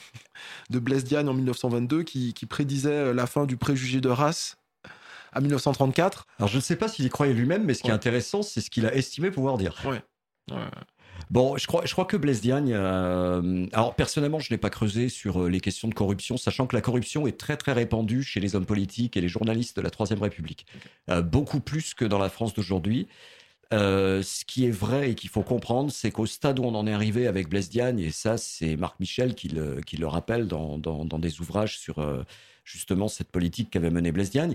de Blaise Diagne en 1922 qui, prédisait la fin du préjugé de race à 1934. Alors je ne sais pas s'il y croyait lui-même, mais ce qui est intéressant, c'est ce qu'il a estimé pouvoir dire. Ouais. Bon, je crois, que Blaise Diagne. euh, alors, personnellement, je n'ai pas creusé sur euh, les questions de corruption, sachant que la corruption est très, très répandue chez les hommes politiques et les journalistes de la Troisième République. Euh, beaucoup plus que dans la France d'aujourd'hui. Ce qui est vrai et qu'il faut comprendre, c'est qu'au stade où on en est arrivé avec Blaise Diagne, et ça, c'est Marc Michel qui le, rappelle dans, des ouvrages sur justement cette politique qu'avait menée Blaise Diagne,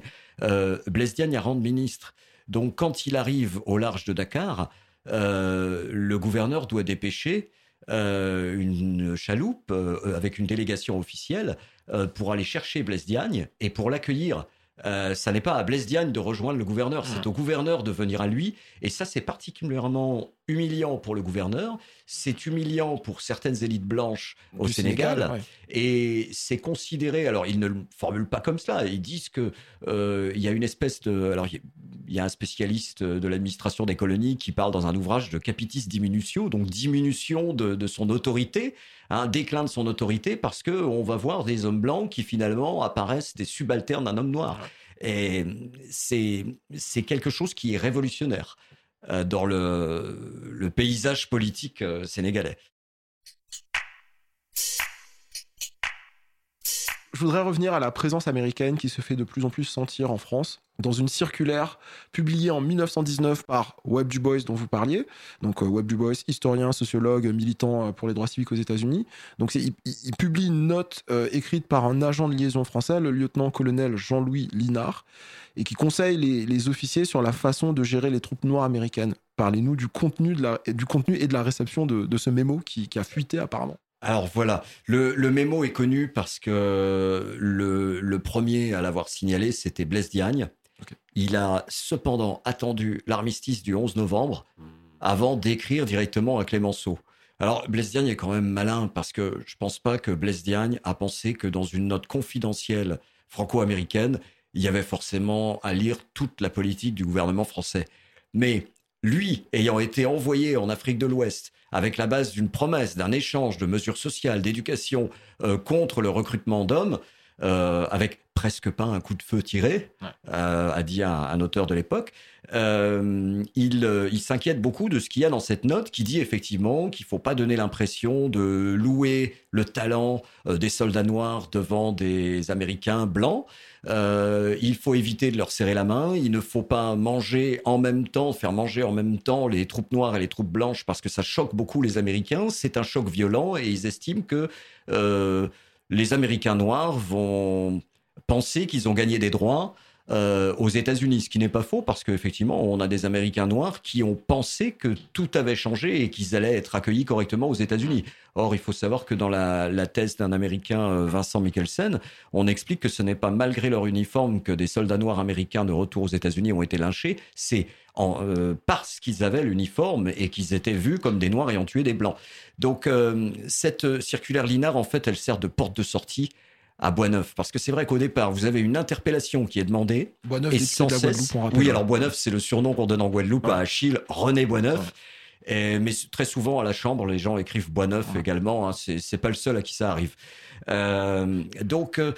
Blaise Diagne a rendu ministre. Donc, quand il arrive au large de Dakar, le gouverneur doit dépêcher euh, une chaloupe euh, avec une délégation officielle euh, pour aller chercher Blaise Diagne et pour l'accueillir. Euh, ça n'est pas à Blaise Diagne de rejoindre le gouverneur, c'est au gouverneur de venir à lui. Et ça, c'est particulièrement humiliant pour le gouverneur. C'est humiliant pour certaines élites blanches au Du Sénégal. ouais. Et c'est considéré, alors ils ne le formulent pas comme cela, ils disent que euh, il y a une espèce de, alors il y a- il y a un spécialiste de l'administration des colonies qui parle dans un ouvrage de capitis diminutio, donc diminution de, de son autorité, un déclin de son autorité, parce que on va voir des hommes blancs qui finalement apparaissent des subalternes d'un homme noir. Et c'est c'est quelque chose qui est révolutionnaire dans le, le paysage politique euh, sénégalais. Je voudrais revenir à la présence américaine qui se fait de plus en plus sentir en France. Dans une circulaire publiée en 1919 par Webb Du Bois dont vous parliez, donc euh, Webb Du Bois, historien, sociologue, militant euh, pour les droits civiques aux États-Unis. Donc il, publie une note euh, écrite par un agent de liaison français, le lieutenant-colonel Jean-Louis Linard, et qui conseille les, officiers sur la façon de gérer les troupes noires américaines. Parlez-nous du contenu, du contenu et de la réception de, ce mémo qui a fuité apparemment. Alors voilà, le, le mémo est connu parce que le, le premier à l'avoir signalé, c'était Blaise Diagne. Il a cependant attendu l'armistice du 11 novembre avant d'écrire directement à Clémenceau. Alors Blaise Diagne est quand même malin parce que je pense pas que Blaise Diagne a pensé que dans une note confidentielle franco-américaine, il y avait forcément à lire toute la politique du gouvernement français. Mais lui, ayant été envoyé en Afrique de l'Ouest avec la base d'une promesse d'un échange de mesures sociales, d'éducation euh, contre le recrutement d'hommes, euh, avec presque pas un coup de feu tiré, Ouais. euh, a dit un, un auteur de l'époque, euh, il, euh, il s'inquiète beaucoup de ce qu'il y a dans cette note qui dit effectivement qu'il faut pas donner l'impression de louer le talent des soldats noirs devant des Américains blancs. Il faut éviter de leur serrer la main. Il ne faut pas manger en même temps, faire manger en même temps les troupes noires et les troupes blanches parce que ça choque beaucoup les Américains. C'est un choc violent et ils estiment que les Américains noirs vont penser qu'ils ont gagné des droits euh, aux États-Unis, ce qui n'est pas faux parce qu'effectivement, on a des Américains noirs qui ont pensé que tout avait changé et qu'ils allaient être accueillis correctement aux États-Unis. Or, il faut savoir que dans la, thèse d'un Américain, euh, Vincent Mikkelsen, on explique que ce n'est pas malgré leur uniforme que des soldats noirs américains de retour aux États-Unis ont été lynchés, c'est euh, parce qu'ils avaient l'uniforme et qu'ils étaient vus comme des noirs ayant tué des blancs. Donc, cette circulaire Linard, en fait, elle sert de porte de sortie à Boisneuf. Parce que c'est vrai qu'au départ, vous avez une interpellation qui est demandée Boisneuf, et sans cesse. Oui, alors Boisneuf, c'est le surnom qu'on donne en Guadeloupe Ouais. à Achille, René Boisneuf. Ouais. Et- mais très souvent à la chambre, les gens écrivent Boisneuf Ouais. également. hein. c'est pas le seul à qui ça arrive. Euh, donc. euh,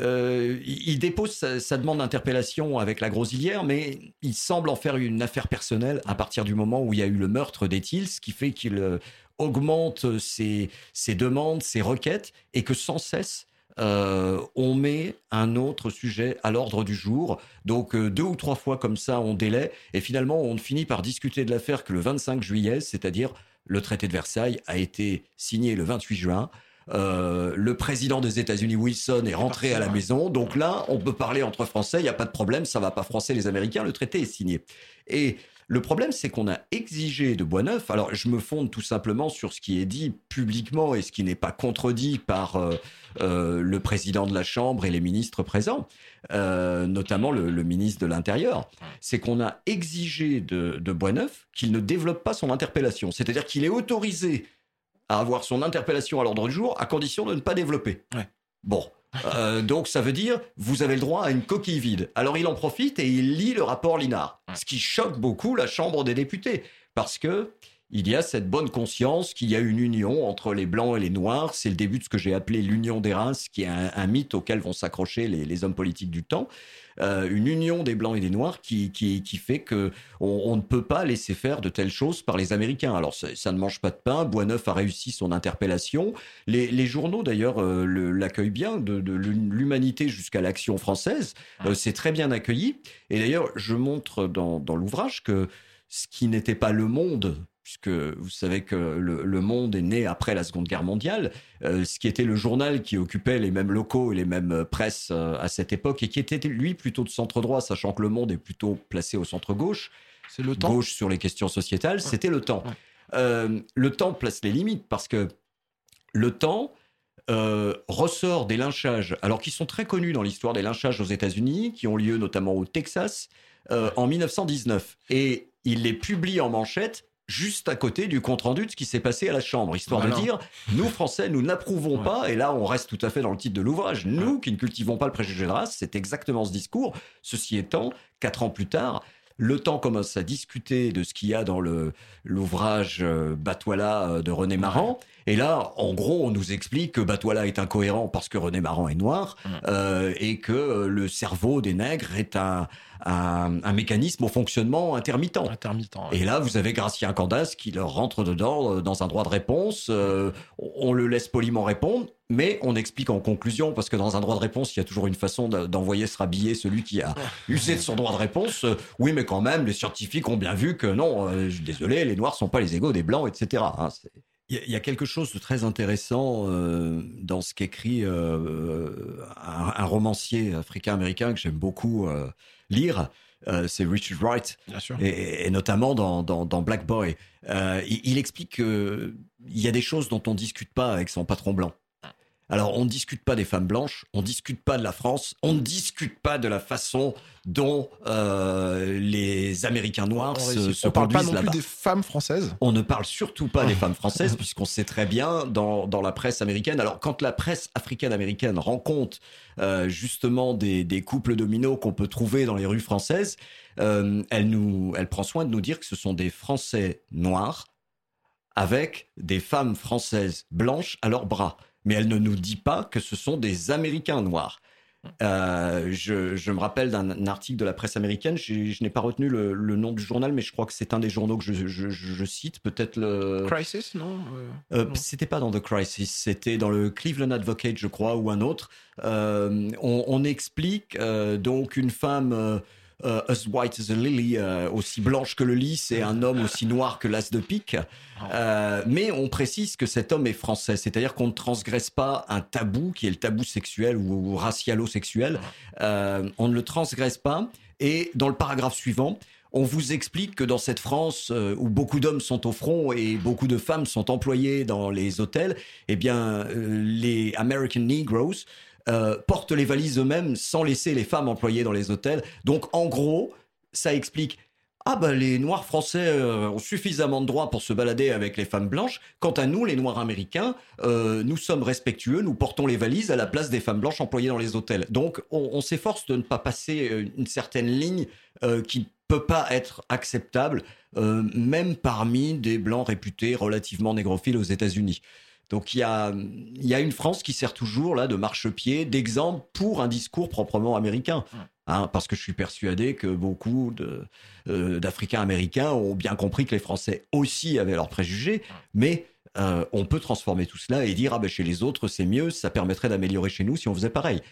euh, il dépose sa, sa demande d'interpellation avec la Grosilière, mais il semble en faire une affaire personnelle à partir du moment où il y a eu le meurtre d'Ethil, ce qui fait qu'il augmente ses, ses demandes, ses requêtes, et que sans cesse, euh, on met un autre sujet à l'ordre du jour. Donc euh, deux ou trois fois comme ça, on délaie, et finalement, on finit par discuter de l'affaire que le 25 juillet, c'est-à-dire le traité de Versailles a été signé le 28 juin. Euh, le président des États-Unis Wilson est rentré à la maison, donc là, on peut parler entre Français, il n'y a pas de problème, ça va pas froisser les Américains, le traité est signé. Et le problème, c'est qu'on a exigé de Boisneuf, alors je me fonde tout simplement sur ce qui est dit publiquement et ce qui n'est pas contredit par euh, euh, le président de la Chambre et les ministres présents, euh, notamment le, le ministre de l'Intérieur, c'est qu'on a exigé de, de Boisneuf qu'il ne développe pas son interpellation, c'est-à-dire qu'il est autorisé à avoir son interpellation à l'ordre du jour à condition de ne pas développer. Ouais. Bon. Euh, donc ça veut dire vous avez le droit à une coquille vide. Alors il en profite et il lit le rapport Linard, ce qui choque beaucoup la Chambre des députés parce que il y a cette bonne conscience qu'il y a une union entre les blancs et les noirs. C'est le début de ce que j'ai appelé l'union des races, qui est un, mythe auquel vont s'accrocher les, hommes politiques du temps. Euh, une union des blancs et des noirs qui, qui, fait que on, ne peut pas laisser faire de telles choses par les Américains. Alors ça, ne mange pas de pain. Boisneuf a réussi son interpellation. Les, journaux d'ailleurs euh, l'accueillent bien, de, l'humanité jusqu'à l'action française. Euh, c'est très bien accueilli. Et d'ailleurs, je montre dans, dans l'ouvrage que ce qui n'était pas le monde puisque vous savez que le, Monde est né après la Seconde Guerre mondiale, euh, ce qui était le journal qui occupait les mêmes locaux et les mêmes euh, presses euh, à cette époque, et qui était lui plutôt de centre droit, sachant que le Monde est plutôt placé au centre gauche. C'est le temps. Gauche sur les questions sociétales, c'était le temps. le temps place les limites parce que le temps ressort des lynchages, alors qui sont très connus dans l'histoire des lynchages aux États-Unis, qui ont lieu notamment au Texas en 1919, et il les publie en manchette juste à côté du compte-rendu de ce qui s'est passé à la Chambre, histoire de dire, nous Français, nous n'approuvons pas, et là on reste tout à fait dans le titre de l'ouvrage, nous qui ne cultivons pas le préjugé de race, c'est exactement ce discours. Ceci étant, quatre ans plus tard, le temps commence à discuter de ce qu'il y a dans l'ouvrage euh, Batouala euh, de René Maran. Et là, en gros, on nous explique que Batouala est incohérent parce que René Maran est noir euh, et que le cerveau des nègres est un, un, mécanisme au fonctionnement intermittent. intermittent Et là, vous avez Gracien Candas qui leur rentre dedans euh, dans un droit de réponse. Euh, on le laisse poliment répondre, mais on explique en conclusion, parce que dans un droit de réponse, il y a toujours une façon d'envoyer se rhabiller celui qui a usé de son droit de réponse. Euh, oui, mais quand même, les scientifiques ont bien vu que non, désolé, les Noirs sont pas les égaux des Blancs, etc. Hein, il y, a quelque chose de très intéressant dans ce qu'écrit un, romancier africain-américain que j'aime beaucoup, lire, euh, c'est Richard Wright, Et, notamment dans, dans, Black Boy. Euh, il, explique qu'il y a des choses dont on discute pas avec son patron blanc. Alors, on ne discute pas des femmes blanches, on ne discute pas de la France, on ne discute pas de la façon dont euh, les Américains noirs se, se on parle pas non plus des femmes françaises? On ne parle surtout pas des femmes françaises, puisqu'on sait très bien dans, dans, la presse américaine. Alors, quand la presse africaine-américaine rend compte euh, justement des, des, couples dominos qu'on peut trouver dans les rues françaises, euh, elle, nous, elle prend soin de nous dire que ce sont des Français noirs avec des femmes françaises blanches à leurs bras mais elle ne nous dit pas que ce sont des Américains noirs. Euh, je, me rappelle d'un article de la presse américaine, je, n'ai pas retenu le, nom du journal, mais je crois que c'est un des journaux que je, cite, peut-être le... Crisis, non, euh, euh C'était pas dans The Crisis, c'était dans le Cleveland Advocate, je crois, ou un autre. Euh, on, on, explique donc une femme euh, as White as a Lily, euh, aussi blanche que le lys, et un homme aussi noir que l'as de pique. Euh, mais on précise que cet homme est français, c'est-à-dire qu'on ne transgresse pas un tabou qui est le tabou sexuel ou, racialo-sexuel. on ne le transgresse pas. Et dans le paragraphe suivant, on vous explique que dans cette France où beaucoup d'hommes sont au front et beaucoup de femmes sont employées dans les hôtels, eh bien, les American Negroes euh, portent les valises eux-mêmes sans laisser les femmes employées dans les hôtels. Donc en gros, ça explique ah ben les Noirs français euh, ont suffisamment de droits pour se balader avec les femmes blanches. Quant à nous, les Noirs américains, euh, nous sommes respectueux, nous portons les valises à la place des femmes blanches employées dans les hôtels. Donc on, s'efforce de ne pas passer une certaine ligne qui ne peut pas être acceptable, même parmi des blancs réputés relativement négrophiles aux États-Unis. Donc il y a, y a une France qui sert toujours là de marchepied, d'exemple pour un discours proprement américain. Hein, parce que je suis persuadé que beaucoup euh, d'Africains américains ont bien compris que les Français aussi avaient leurs préjugés, mais euh, on peut transformer tout cela et dire ah ben chez les autres c'est mieux, ça permettrait d'améliorer chez nous si on faisait pareil.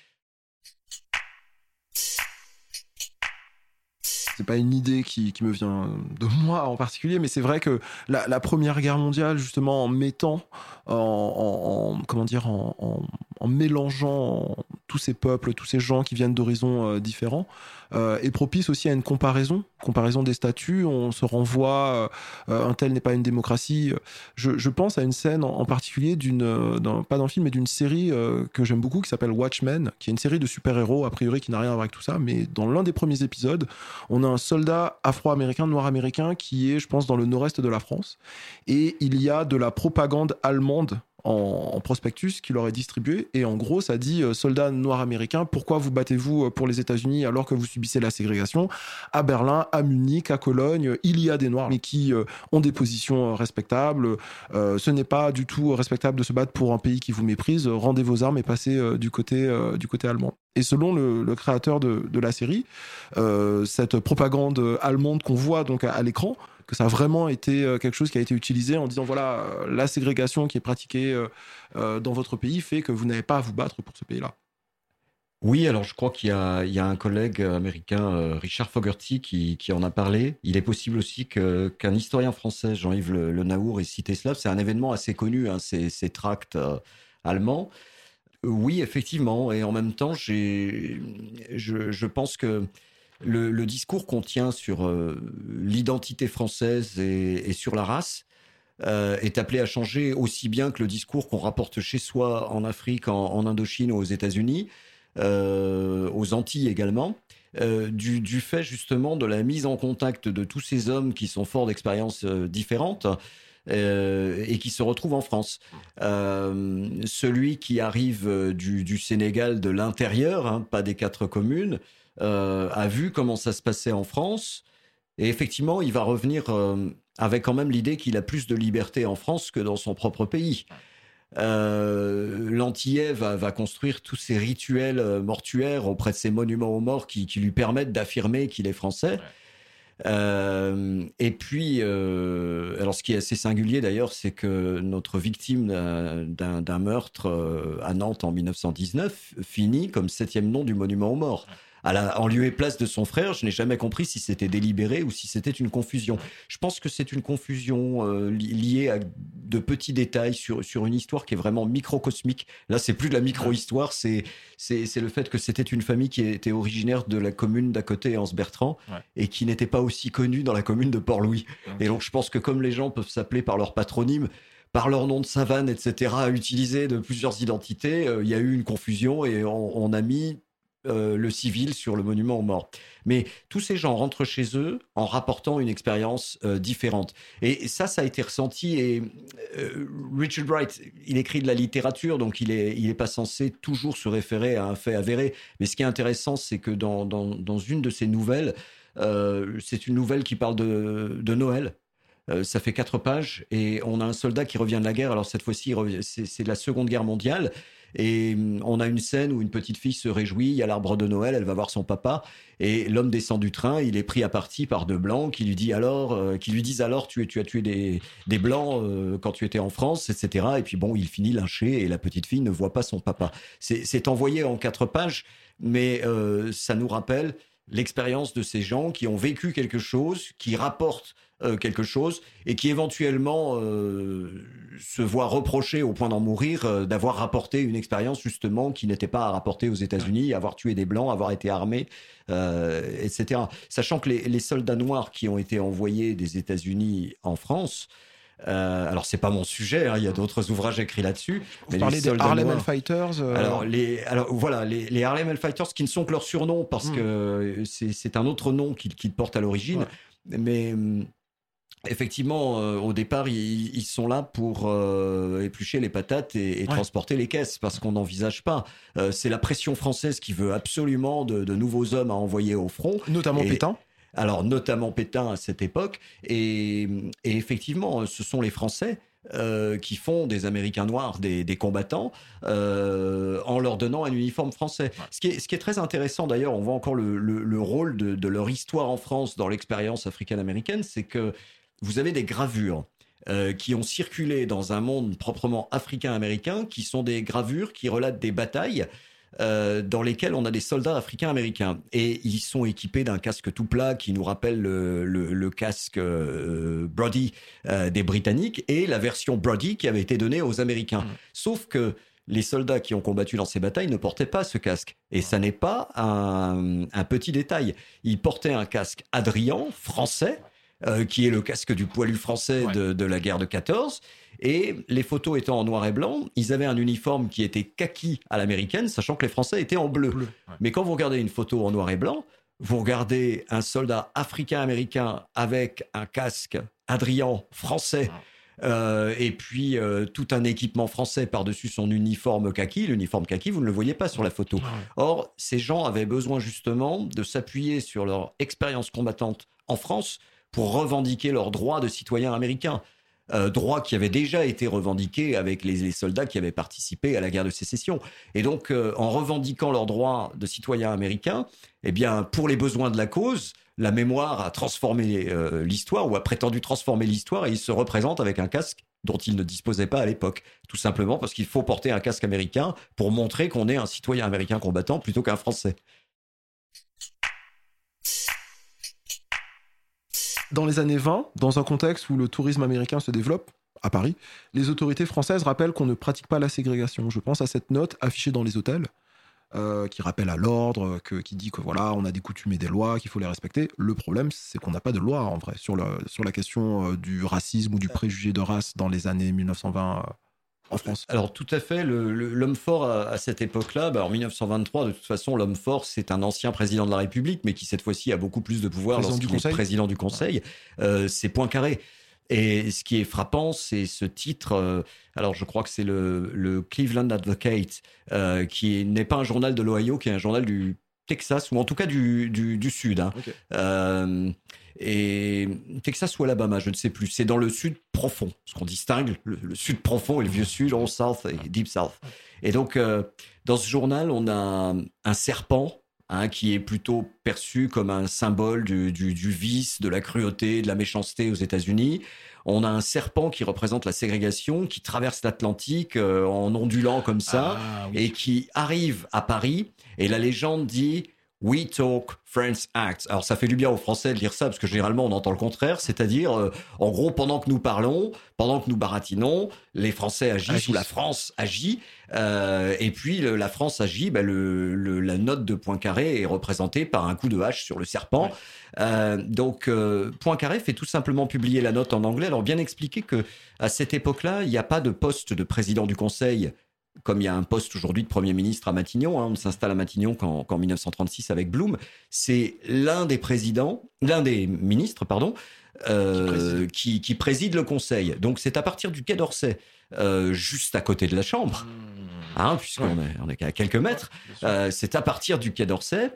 C'est pas une idée qui, me vient de moi en particulier, mais c'est vrai que la, Première Guerre mondiale, justement, en mettant, en, comment dire, en, en mélangeant tous ces peuples, tous ces gens qui viennent d'horizons euh, différents, euh, est propice aussi à une comparaison, comparaison des statuts. On se renvoie, euh, un tel n'est pas une démocratie. Je, pense à une scène en, particulier d'une, pas d'un film, mais d'une série que j'aime beaucoup qui s'appelle Watchmen, qui est une série de super-héros a priori qui n'a rien à voir avec tout ça, mais dans l'un des premiers épisodes, on a un soldat afro-américain, noir-américain qui est, je pense, dans le nord-est de la France, et il y a de la propagande allemande en, prospectus qu'il aurait distribué. Et en gros, ça dit soldats noirs américains, pourquoi vous battez-vous pour les États-Unis alors que vous subissez la ségrégation? À Berlin, à Munich, à Cologne, il y a des noirs mais qui ont des positions respectables. ce n'est pas du tout respectable de se battre pour un pays qui vous méprise. Rendez vos armes et passez du côté du côté allemand. Et selon le, créateur de, la série, cette propagande allemande qu'on voit donc à l'écran que ça a vraiment été euh, quelque chose qui a été utilisé en disant voilà, euh, la ségrégation qui est pratiquée euh, dans votre pays fait que vous n'avez pas à vous battre pour ce pays-là. Oui, alors je crois qu'il y, a un collègue américain, Richard Fogerty, qui, en a parlé. Il est possible aussi qu'un historien français, Jean-Yves Le, Naour, ait cité cela. C'est un événement assez connu, hein, ces, tracts allemands. Oui, effectivement. Et en même temps, je, je pense que le, discours qu'on tient sur euh, l'identité française et, sur la race euh, est appelé à changer aussi bien que le discours qu'on rapporte chez soi en Afrique, en, Indochine aux États-Unis, euh, aux Antilles également. du, fait justement de la mise en contact de tous ces hommes qui sont forts d'expériences différentes et qui se retrouvent en France. celui qui arrive du, Sénégal de l'intérieur, hein, pas des quatre communes, a vu comment ça se passait en France. Et effectivement, il va revenir euh, avec quand même l'idée qu'il a plus de liberté en France que dans son propre pays. Euh, va, construire tous ces rituels euh, mortuaires auprès de ces monuments aux morts qui, lui permettent d'affirmer qu'il est français. et puis, alors ce qui est assez singulier d'ailleurs, c'est que notre victime d'un meurtre à Nantes en 1919 finit comme septième nom du monument aux morts en lieu et place de son frère. Je n'ai jamais compris si c'était délibéré ou si c'était une confusion. Je pense que c'est une confusion euh, liée à de petits détails sur, sur une histoire qui est vraiment microcosmique. Là, c'est plus de la micro-histoire, c'est, c'est, le fait que c'était une famille qui était originaire de la commune d'à côté, Anse-Bertrand, et qui n'était pas aussi connue dans la commune de Port-Louis. Et donc, je pense que comme les gens peuvent s'appeler par leur patronyme, par leur nom de savane, etc., à utiliser de plusieurs identités, euh, il y a eu une confusion et on a mis euh, le civil sur le monument aux morts. Mais tous ces gens rentrent chez eux en rapportant une expérience euh, différente. Et ça, ça a été ressenti. Et euh, Richard Wright, il écrit de la littérature, donc il n'est il est pas censé toujours se référer à un fait avéré. Mais ce qui est intéressant, c'est que dans, dans, une de ses nouvelles, c'est une nouvelle qui parle de, de Noël. ça fait quatre pages et on a un soldat qui revient de la guerre. Alors cette fois-ci, c'est la Seconde Guerre mondiale et hum, on a une scène où une petite fille se réjouit, il y a l'arbre de Noël, elle va voir son papa, et l'homme descend du train, il est pris à partie par deux blancs qui lui, dit alors, euh, qui lui disent alors tu, as tué des, des blancs euh, quand tu étais en France, etc. Et puis bon, il finit lynché et la petite fille ne voit pas son papa. C'est envoyé en quatre pages, mais euh, ça nous rappelle l'expérience de ces gens qui ont vécu quelque chose, qui rapportent euh, quelque chose et qui éventuellement euh, se voit reprocher au point d'en mourir euh, d'avoir rapporté une expérience justement qui n'était pas à rapporter aux États-Unis, avoir tué des blancs, avoir été armé, etc. Sachant que les, soldats noirs qui ont été envoyés des États-Unis en France, euh, alors c'est pas mon sujet, hein, il y a d'autres ouvrages écrits là-dessus. Vous parlez des Harlem Fighters Alors les, alors voilà, les, les Harlem Fighters qui ne sont que leur surnom parce hmm. que c'est un autre nom qu'ils portent à l'origine, mais hum, Effectivement, euh, au départ, ils, sont là pour euh, éplucher les patates et, transporter les caisses parce qu'on n'envisage pas. Euh, c'est la pression française qui veut absolument de, nouveaux hommes à envoyer au front. Notamment Pétain alors notamment Pétain à cette époque, et, effectivement, ce sont les Français qui font des Américains noirs des, combattants en leur donnant un uniforme français. Ce, qui est, très intéressant d'ailleurs, on voit encore le, rôle de, de, leur histoire en France dans l'expérience africaine-américaine, c'est que vous avez des gravures euh, qui ont circulé dans un monde proprement africain-américain, qui sont des gravures qui relatent des batailles euh, dans lesquelles on a des soldats africains-américains. Et ils sont équipés d'un casque tout plat qui nous rappelle le, casque euh, Brody des Britanniques et la version Brody qui avait été donnée aux Américains. Mmh. Sauf que les soldats qui ont combattu dans ces batailles ne portaient pas ce casque. Et ça n'est pas un, un, petit détail. Ils portaient un casque Adrian, français, euh, qui est le casque du poilu français de, la guerre de 14. Et les photos étant en noir et blanc, ils avaient un uniforme qui était kaki à l'américaine, sachant que les Français étaient en bleu. Mais quand vous regardez une photo en noir et blanc, vous regardez un soldat africain-américain avec un casque Adrian français. euh, et puis euh, tout un équipement français par-dessus son uniforme kaki. L'uniforme kaki, vous ne le voyez pas sur la photo. Or, ces gens avaient besoin justement de s'appuyer sur leur expérience combattante en France pour revendiquer leurs droits de citoyens américains. Euh, droits qui avaient déjà été revendiqués avec les, soldats qui avaient participé à la guerre de sécession. Et donc, euh, en revendiquant leurs droits de citoyens américains, eh bien, pour les besoins de la cause, la mémoire a transformé euh, l'histoire ou a prétendu transformer l'histoire et il se représente avec un casque dont il ne disposait pas à l'époque. Tout simplement parce qu'il faut porter un casque américain pour montrer qu'on est un citoyen américain combattant plutôt qu'un Français. Dans les années 20, dans un contexte où le tourisme américain se développe, à Paris, les autorités françaises rappellent qu'on ne pratique pas la ségrégation. Je pense à cette note affichée dans les hôtels, euh, qui rappelle à l'ordre, qui dit que voilà, on a des coutumes et des lois, qu'il faut les respecter. Le problème, c'est qu'on n'a pas de loi en vrai sur, le, sur la question euh, du racisme ou du préjugé de race dans les années 1920 en France. Alors tout à fait, l'homme fort à, à cette époque-là, bah, en 1923, de toute façon, l'homme fort, c'est un ancien président de la République, mais qui cette fois-ci a beaucoup plus de pouvoir lorsqu'il est président du Conseil. Euh, c'est Poincaré. Et ce qui est frappant, c'est ce titre. Euh, alors, je crois que c'est le, le, Cleveland Advocate, euh, qui n'est pas un journal de l'Ohio, qui est un journal du Texas, ou en tout cas du, du, du Sud. Hein. Euh, et Texas ou Alabama, je ne sais plus. C'est dans le sud profond, ce qu'on distingue le, le, sud profond et le vieux sud, Old South et Deep South. Et donc, euh, dans ce journal, on a un serpent Hein, qui est plutôt perçu comme un symbole du, du, du, vice, de la cruauté, de la méchanceté aux États-Unis. On a un serpent qui représente la ségrégation, qui traverse l'Atlantique euh, en ondulant comme ça, ah, oui. et qui arrive à Paris. Et la légende dit We talk, France act. Alors ça fait du bien aux Français de lire ça parce que généralement on entend le contraire, c'est-à-dire euh, en gros pendant que nous parlons, pendant que nous baratinons, les Français agissent, Agissent. ou la France agit, euh, et puis le- la France agit. bah, le, le- la note de Poincaré est représentée par un coup de hache sur le serpent. Ouais. Euh, donc euh, Poincaré fait tout simplement publier la note en anglais. Alors bien expliquer que à cette époque-là, il n'y a pas de poste de président du Conseil comme il y a un poste aujourd'hui de Premier ministre à Matignon, hein, on s'installe à Matignon qu'en qu'en 1936 avec Blum, c'est l'un des présidents, l'un des ministres, pardon, euh, qui, qui préside le Conseil. Donc c'est à partir du Quai d'Orsay, euh, juste à côté de la Chambre, hein, puisqu'on Ouais. est, on est qu'à quelques mètres, euh, c'est à partir du Quai d'Orsay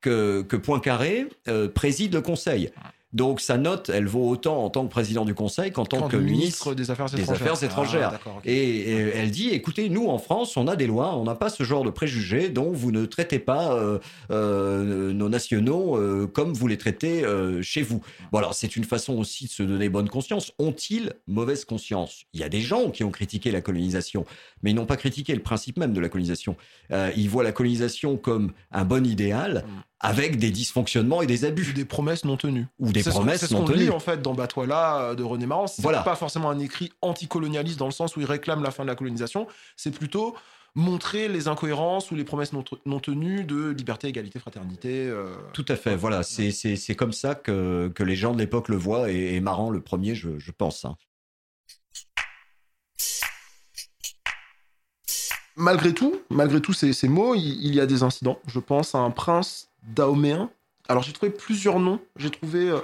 que, que Poincaré préside le Conseil. Donc sa note, elle vaut autant en tant que président du Conseil qu'en tant que ministre des Affaires des étrangères. Affaires étrangères. Ah, ok. et, et elle dit, écoutez, nous en France, on a des lois, on n'a pas ce genre de préjugés dont vous ne traitez pas euh, euh, nos nationaux euh, comme vous les traitez chez vous. Bon alors c'est une façon aussi de se donner bonne conscience. Ont-ils mauvaise conscience? Il y a des gens qui ont critiqué la colonisation, mais ils n'ont pas critiqué le principe même de la colonisation. Ils voient la colonisation comme un bon idéal Mm. Avec des dysfonctionnements et des abus des promesses non tenues. ou des C'est ce qu'on- promesses C'est ce non qu'on tenues. lit en fait dans Batoila euh, de René Maran. C'est Voilà. pas forcément un écrit anticolonialiste dans le sens où il réclame la fin de la colonisation. C'est plutôt montrer les incohérences ou les promesses non, non tenues de liberté, égalité, fraternité. euh, Tout à fait, voilà, c'est comme ça que, que les gens de l'époque le voient, et, et Marant le premier, je, je pense. hein. Malgré tout, malgré tous ces, ces mots, il, il y a des incidents. Je pense à un prince dahoméen. Alors j'ai trouvé plusieurs noms. J'ai trouvé euh,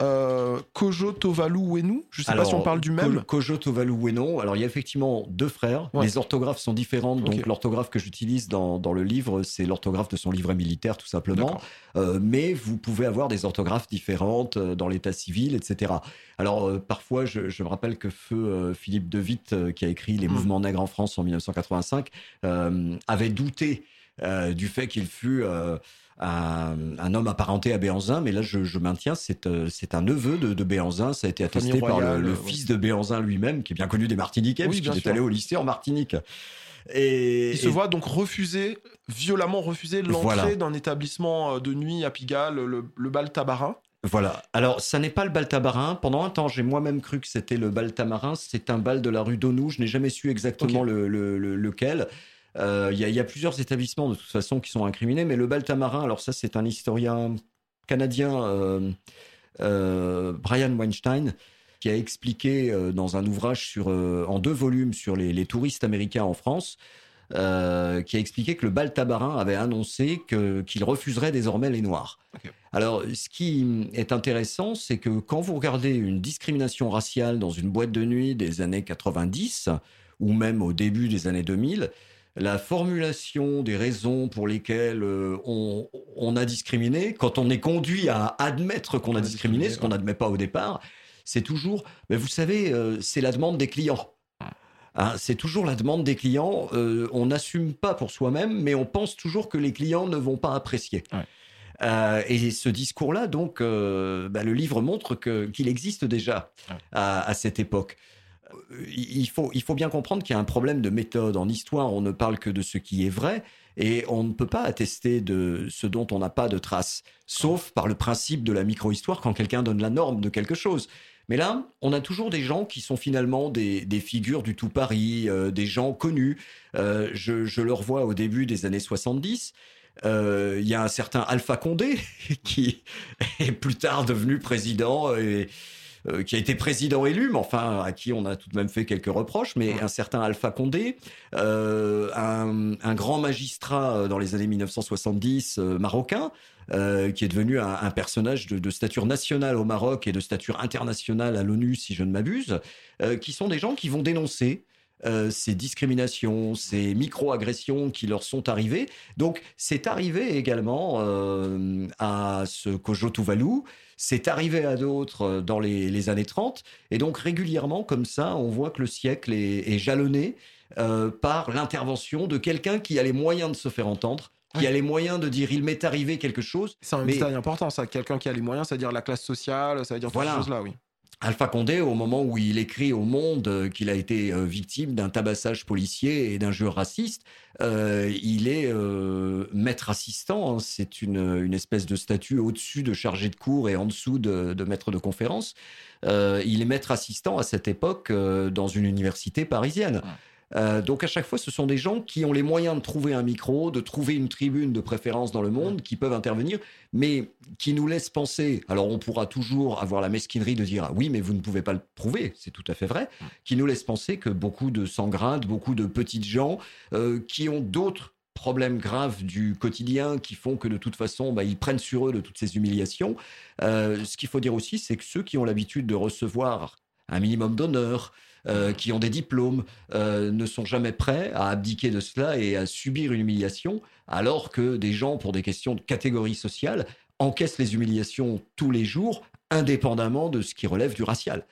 euh, Kojo Tovalu Wenu. Je sais pas si on parle du même. Ko- Kojo Tovalu Ueno. Alors, il y a effectivement deux frères. Ouais. Les orthographes sont différentes. Donc, l'orthographe que j'utilise dans, dans le livre, c'est l'orthographe de son livret militaire, tout simplement. Euh, mais vous pouvez avoir des orthographes différentes dans l'état civil, etc. Alors, euh, parfois, je, je me rappelle que Feu Philippe De Witt, qui a écrit Les Mm. mouvements nègres en France en 1985, euh, avait douté du fait qu'il fût un, un homme apparenté à Béanzin, mais là je, je maintiens, c'est euh, c'est un neveu de, de Béanzin, ça a été attesté par le, ouais. fils de Béanzin lui-même, qui est bien connu des Martiniquais, Oui, puisqu'il est sûr. allé au lycée en Martinique. Et, Il se voit donc refuser, violemment refuser l'entrée Voilà. d'un établissement euh, de nuit à Pigalle, le, le bal Tabarin. Voilà. Alors, ça n'est pas le bal tabarin. Pendant un temps, j'ai moi-même cru que c'était le bal tamarin. C'est un bal de la rue d'Onou. Je n'ai jamais su exactement Ok. le, le- le- Euh, Il y, a- il y a plusieurs établissements de toute façon qui sont incriminés, mais le bal tamarin, alors ça, c'est un historien canadien, euh, euh, Brian Weinstein, qui a expliqué dans un ouvrage sur, en deux volumes sur les, les touristes américains en France. euh, qui a expliqué que le bal tabarin avait annoncé qu'il refuserait désormais les Noirs. Alors, ce qui est intéressant, c'est que quand vous regardez une discrimination raciale dans une boîte de nuit des années 90, ou même au début des années 2000, la formulation des raisons pour lesquelles euh, on, a discriminé, quand on est conduit à admettre qu'on a, discriminé, ce qu'on n'admet pas au départ, c'est toujours, mais vous savez, euh, c'est la demande des clients. Hein, c'est toujours la demande des clients. Euh, on n'assume pas pour soi-même, mais on pense toujours que les clients ne vont pas apprécier. et ce discours-là, donc, bah, le livre montre qu'il existe déjà à, cette époque il faut, il faut bien comprendre qu'il y a un problème de méthode. En histoire, on ne parle que de ce qui est vrai et on ne peut pas attester de ce dont on n'a pas de traces, sauf par le principe de la micro-histoire quand quelqu'un donne la norme de quelque chose. Mais là, on a toujours des gens qui sont finalement des, figures du tout Paris, euh, des gens connus. Euh, je, je le revois au début des années 70. Euh, il y a un certain Alpha Condé qui est plus tard devenu président et euh, qui a été président élu, mais enfin à qui on a tout de même fait quelques reproches, mais un certain Alpha Condé, euh, un, grand magistrat euh, dans les années 1970 marocain, qui est devenu un, personnage de, stature nationale au Maroc et de stature internationale à l'ONU, si je ne m'abuse, qui sont des gens qui vont dénoncer ces discriminations, ces micro-agressions qui leur sont arrivées. Donc, c'est arrivé également à ce Kojo Tuvalu, c'est arrivé à d'autres euh, dans les, années 30. Et donc régulièrement, comme ça, on voit que le siècle est, jalonné euh, par l'intervention de quelqu'un qui a les moyens de se faire entendre, qui a les moyens de dire il m'est arrivé quelque chose. C'est un détail important, ça. Quelqu'un qui a les moyens, c'est-à-dire la classe sociale, ça veut dire toutes ces choses-là, oui. Alpha Condé, au moment où il écrit au Monde euh, qu'il a été euh, victime d'un tabassage policier et d'injures racistes, euh, il est maître assistant. Hein. c'est une, espèce de statut au-dessus de chargé de cours et en dessous de, maître de conférence. il est maître assistant à cette époque dans une université parisienne. Euh, donc à chaque fois, ce sont des gens qui ont les moyens de trouver un micro, de trouver une tribune de préférence dans le monde, qui peuvent intervenir, mais qui nous laissent penser. Alors on pourra toujours avoir la mesquinerie de dire ah oui, mais vous ne pouvez pas le prouver, c'est tout à fait vrai. Qui nous laisse penser que beaucoup de sans beaucoup de petites gens euh, qui ont d'autres problèmes graves du quotidien qui font que de toute façon, bah, ils prennent sur eux de toutes ces humiliations. Euh, ce qu'il faut dire aussi, c'est que ceux qui ont l'habitude de recevoir un minimum d'honneur, euh, qui ont des diplômes, euh, ne sont jamais prêts à abdiquer de cela et à subir une humiliation, alors que des gens, pour des questions de catégorie sociale, encaissent les humiliations tous les jours, indépendamment de ce qui relève du racial.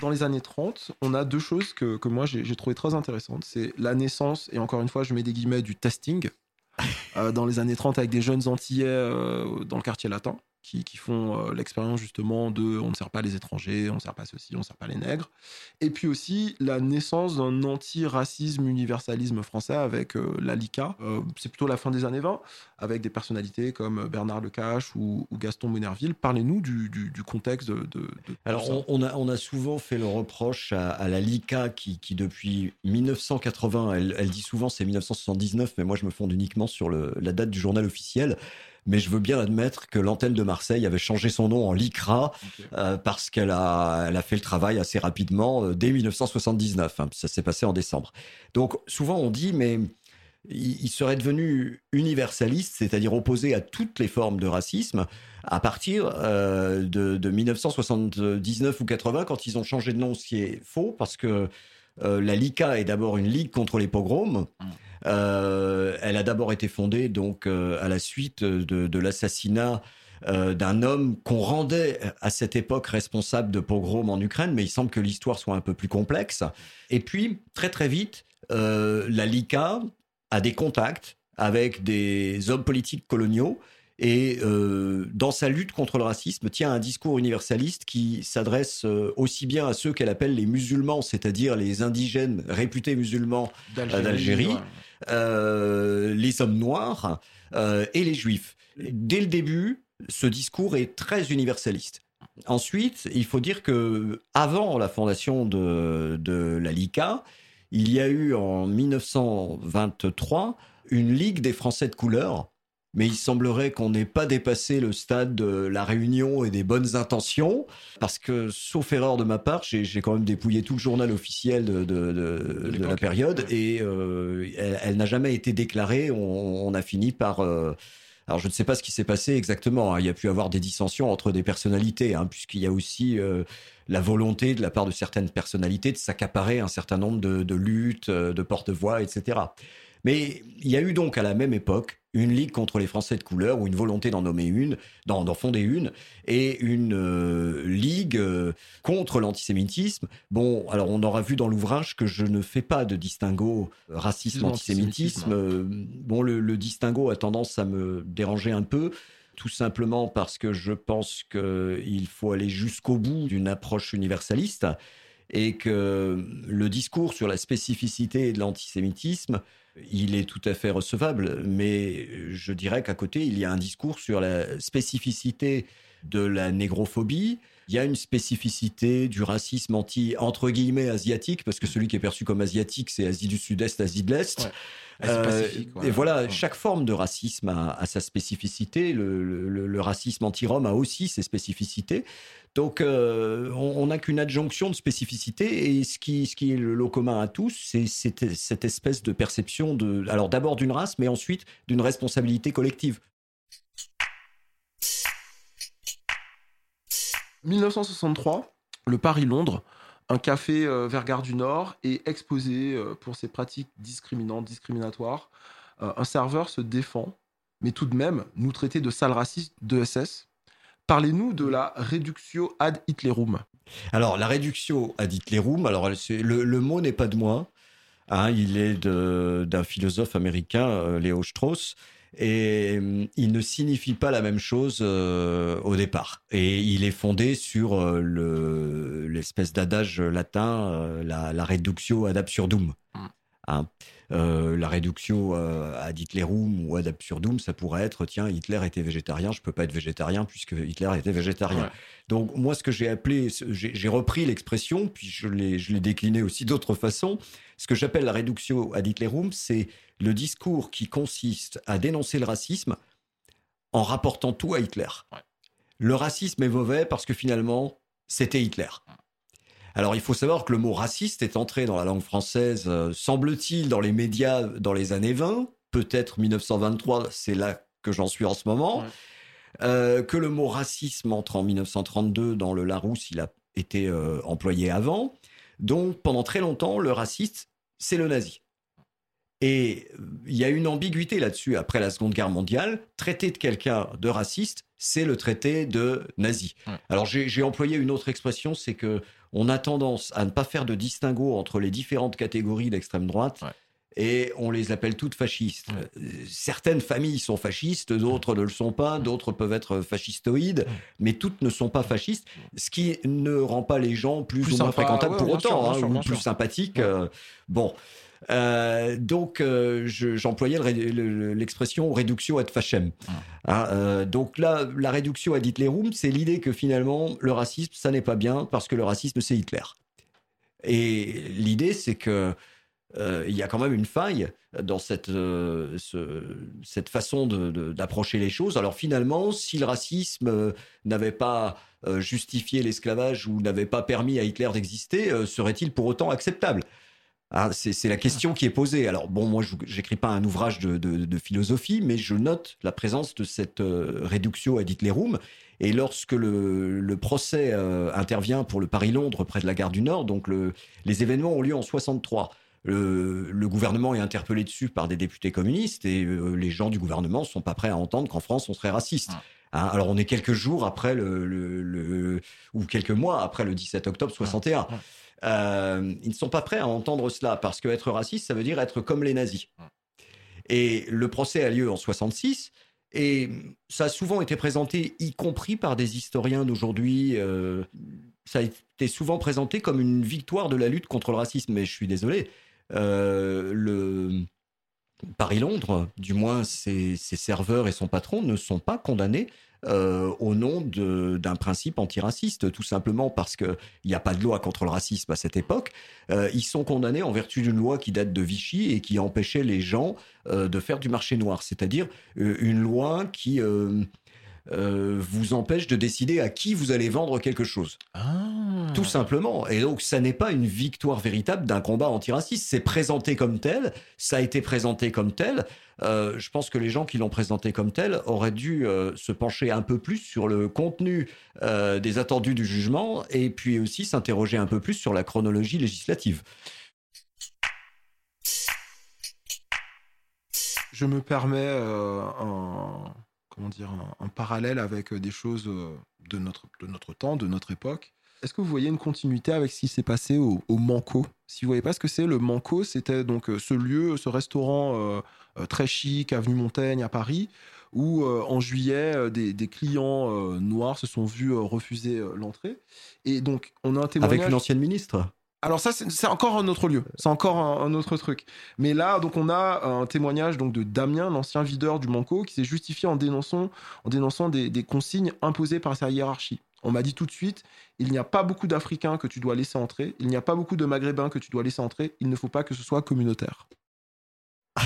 Dans les années 30, on a deux choses que, que moi j'ai trouvé très intéressantes. C'est la naissance, et encore une fois, je mets des guillemets, du testing. Euh, dans les années 30 avec des jeunes Antillais dans le quartier latin qui, font euh, l'expérience justement de on ne sert pas les étrangers, on ne sert pas ceci, on ne sert pas les nègres. Et puis aussi la naissance d'un anti-racisme universalisme français avec euh, la LICA. Euh, c'est plutôt la fin des années 20, avec des personnalités comme Bernard Lecache ou, ou Gaston Monerville. Parlez-nous du, contexte de, Alors on, a, on a souvent fait le reproche à, la LICA qui, qui depuis 1980, elle, elle dit souvent c'est 1979, mais moi je me fonde uniquement sur le, la date du journal officiel mais je veux bien admettre que l'antenne de Marseille avait changé son nom en LICRA euh, parce qu'elle a, elle a fait le travail assez rapidement euh, dès 1979. Hein, ça s'est passé en décembre. Donc souvent on dit, mais il, serait devenu universaliste, c'est-à-dire opposé à toutes les formes de racisme, à partir euh, de, 1979 ou 80, quand ils ont changé de nom, ce qui est faux, parce que la LICA est d'abord une ligue contre les pogroms. Euh, elle a d'abord été fondée donc euh, à la suite de, l'assassinat euh, d'un homme qu'on rendait à cette époque responsable de pogroms en Ukraine, mais il semble que l'histoire soit un peu plus complexe. Et puis, très très vite, la LICA a des contacts avec des hommes politiques coloniaux et dans sa lutte contre le racisme tient un discours universaliste qui s'adresse aussi bien à ceux qu'elle appelle les musulmans, c'est-à-dire les indigènes réputés musulmans d'Algérie, euh, les hommes noirs euh, et les juifs. Dès le début, ce discours est très universaliste. Ensuite, il faut dire que avant la fondation de, de la LICA, il y a eu en 1923 une Ligue des Français de couleur mais il semblerait qu'on n'ait pas dépassé le stade de la réunion et des bonnes intentions, parce que, sauf erreur de ma part, j'ai quand même dépouillé tout le journal officiel de, de, de, de la période, et euh, elle, n'a jamais été déclarée. On, on a fini par... Euh, alors je ne sais pas ce qui s'est passé exactement. Hein. Il y a pu avoir des dissensions entre des personnalités, hein, puisqu'il y a aussi euh, la volonté de la part de certaines personnalités de s'accaparer un certain nombre de, luttes, de porte-voix, etc. Mais il y a eu donc à la même époque une ligue contre les Français de couleur ou une volonté d'en nommer une, d'en fonder une, et une euh, ligue euh, contre l'antisémitisme. Bon, alors on aura vu dans l'ouvrage que je ne fais pas de distinguo racisme-antisémitisme. Euh, bon, le, le distinguo a tendance à me déranger un peu tout simplement parce que je pense qu'il faut aller jusqu'au bout d'une approche universaliste et que le discours sur la spécificité de l'antisémitisme il est tout à fait recevable, mais je dirais qu'à côté, il y a un discours sur la spécificité de la négrophobie. Il y a une spécificité du racisme anti, entre guillemets, asiatique, parce que celui qui est perçu comme asiatique, c'est Asie du Sud-Est, Asie de l'Est. Euh, et voilà, chaque forme de racisme a, sa spécificité. Le, racisme anti-rome a aussi ses spécificités. Donc, euh, on n'a qu'une adjonction de spécificité. Et ce qui, ce qui est le lot commun à tous, c'est cette espèce de perception de, alors d'abord d'une race, mais ensuite d'une responsabilité collective. 1963, le Paris-Londres un café euh, du Nord est exposé euh, pour ses pratiques discriminantes, discriminatoires. Euh, un serveur se défend, mais tout de même nous traiter de sale raciste de SS. Parlez-nous de la reductio ad Hitlerum. Alors, la reductio ad Hitlerum, alors le, mot n'est pas de moi. Hein, il est d'un philosophe américain, Léo Strauss et euh, il ne signifie pas la même chose euh, au départ. Et il est fondé sur euh, le l'espèce d'adage latin, la, la, reductio ad absurdum. Mm. Hein. la reductio ad Hitlerum ou ad absurdum, ça pourrait être tiens, Hitler était végétarien, je peux pas être végétarien puisque Hitler était végétarien. Donc moi, ce que j'ai appelé, j'ai repris l'expression, puis je l'ai décliné aussi d'autres façons. Ce que j'appelle la reductio ad Hitlerum, c'est le discours qui consiste à dénoncer le racisme en rapportant tout à Hitler. Le racisme est mauvais parce que finalement, c'était Hitler. Alors il faut savoir que le mot raciste est entré dans la langue française, euh, semble-t-il, dans les médias dans les années 20, peut-être 1923, c'est là que j'en suis en ce moment. Euh, que le mot racisme entre en 1932 dans le Larousse, il a été euh, employé avant. Donc pendant très longtemps, le raciste, c'est le nazi. Et il y a une ambiguïté là-dessus après la Seconde Guerre mondiale. Traiter de quelqu'un de raciste, c'est le traité de nazi. Alors j'ai employé une autre expression, c'est que on a tendance à ne pas faire de distinguo entre les différentes catégories d'extrême droite. Et on les appelle toutes fascistes. Euh, certaines familles sont fascistes, d'autres ne le sont pas, d'autres peuvent être fascistoïdes, mais toutes ne sont pas fascistes, ce qui ne rend pas les gens plus, ou moins fréquentables pour autant, hein, ou plus sympathiques. Euh, bon, euh, donc, euh, j'employais l'expression réduction ad facem. Ah. Hein, euh, donc là, la réduction ad Hitlerum, c'est l'idée que finalement, le racisme, ça n'est pas bien parce que le racisme, c'est Hitler. Et l'idée, c'est que il y a quand même une faille dans cette, cette façon d'approcher les choses. Alors finalement, si le racisme n'avait pas justifié l'esclavage ou n'avait pas permis à Hitler d'exister, serait-il pour autant acceptable? Ah, c'est la question qui est posée. Alors bon, moi, je n'écris pas un ouvrage de, philosophie, mais je note la présence de cette euh, réduction ad Hitlerum. Et lorsque le, procès euh, intervient pour le Paris-Londres près de la gare du Nord, donc les événements ont lieu en 63. Le, gouvernement est interpellé dessus par des députés communistes et euh, les gens du gouvernement sont pas prêts à entendre qu'en France on serait raciste. Hein, alors on est quelques jours après le, ou quelques mois après le 17 octobre 61. Euh, ils ne sont pas prêts à entendre cela parce que être raciste, ça veut dire être comme les nazis. Et le procès a lieu en 66 et ça a souvent été présenté, y compris par des historiens d'aujourd'hui. Euh, ça a été souvent présenté comme une victoire de la lutte contre le racisme. Mais je suis désolé. Euh, le Paris-Londres, du moins ses, serveurs et son patron, ne sont pas condamnés euh, au nom d'un principe antiraciste, tout simplement parce qu'il n'y a pas de loi contre le racisme à cette époque. Euh, ils sont condamnés en vertu d'une loi qui date de Vichy et qui empêchait les gens de faire du marché noir, c'est-à-dire une loi qui euh, vous empêche de décider à qui vous allez vendre quelque chose. Ah. Tout simplement. Et donc, ça n'est pas une victoire véritable d'un combat antiraciste. C'est présenté comme tel, ça a été présenté comme tel. Euh, je pense que les gens qui l'ont présenté comme tel auraient dû euh, se pencher un peu plus sur le contenu des attendus du jugement et puis aussi s'interroger un peu plus sur la chronologie législative. Je me permets un comment dire, un, parallèle avec euh, des choses euh, de notre, de notre temps, de notre époque. Est-ce que vous voyez une continuité avec ce qui s'est passé au, Manco? Si vous voyez pas ce que c'est, le Manco, c'était donc euh, ce lieu, ce restaurant très chic, avenue Montaigne à Paris, où en juillet, des, des clients noirs se sont vus refuser l'entrée. Et donc, on a un témoignage. Avec une ancienne ministre? Alors ça, c'est encore un autre lieu, c'est encore un, autre truc. Mais là, donc on a un témoignage donc de Damien, l'ancien videur du Manco, qui s'est justifié en dénonçant, en dénonçant des, consignes imposées par sa hiérarchie. On m'a dit tout de suite, il n'y a pas beaucoup d'Africains que tu dois laisser entrer, il n'y a pas beaucoup de Maghrébins que tu dois laisser entrer, il ne faut pas que ce soit communautaire.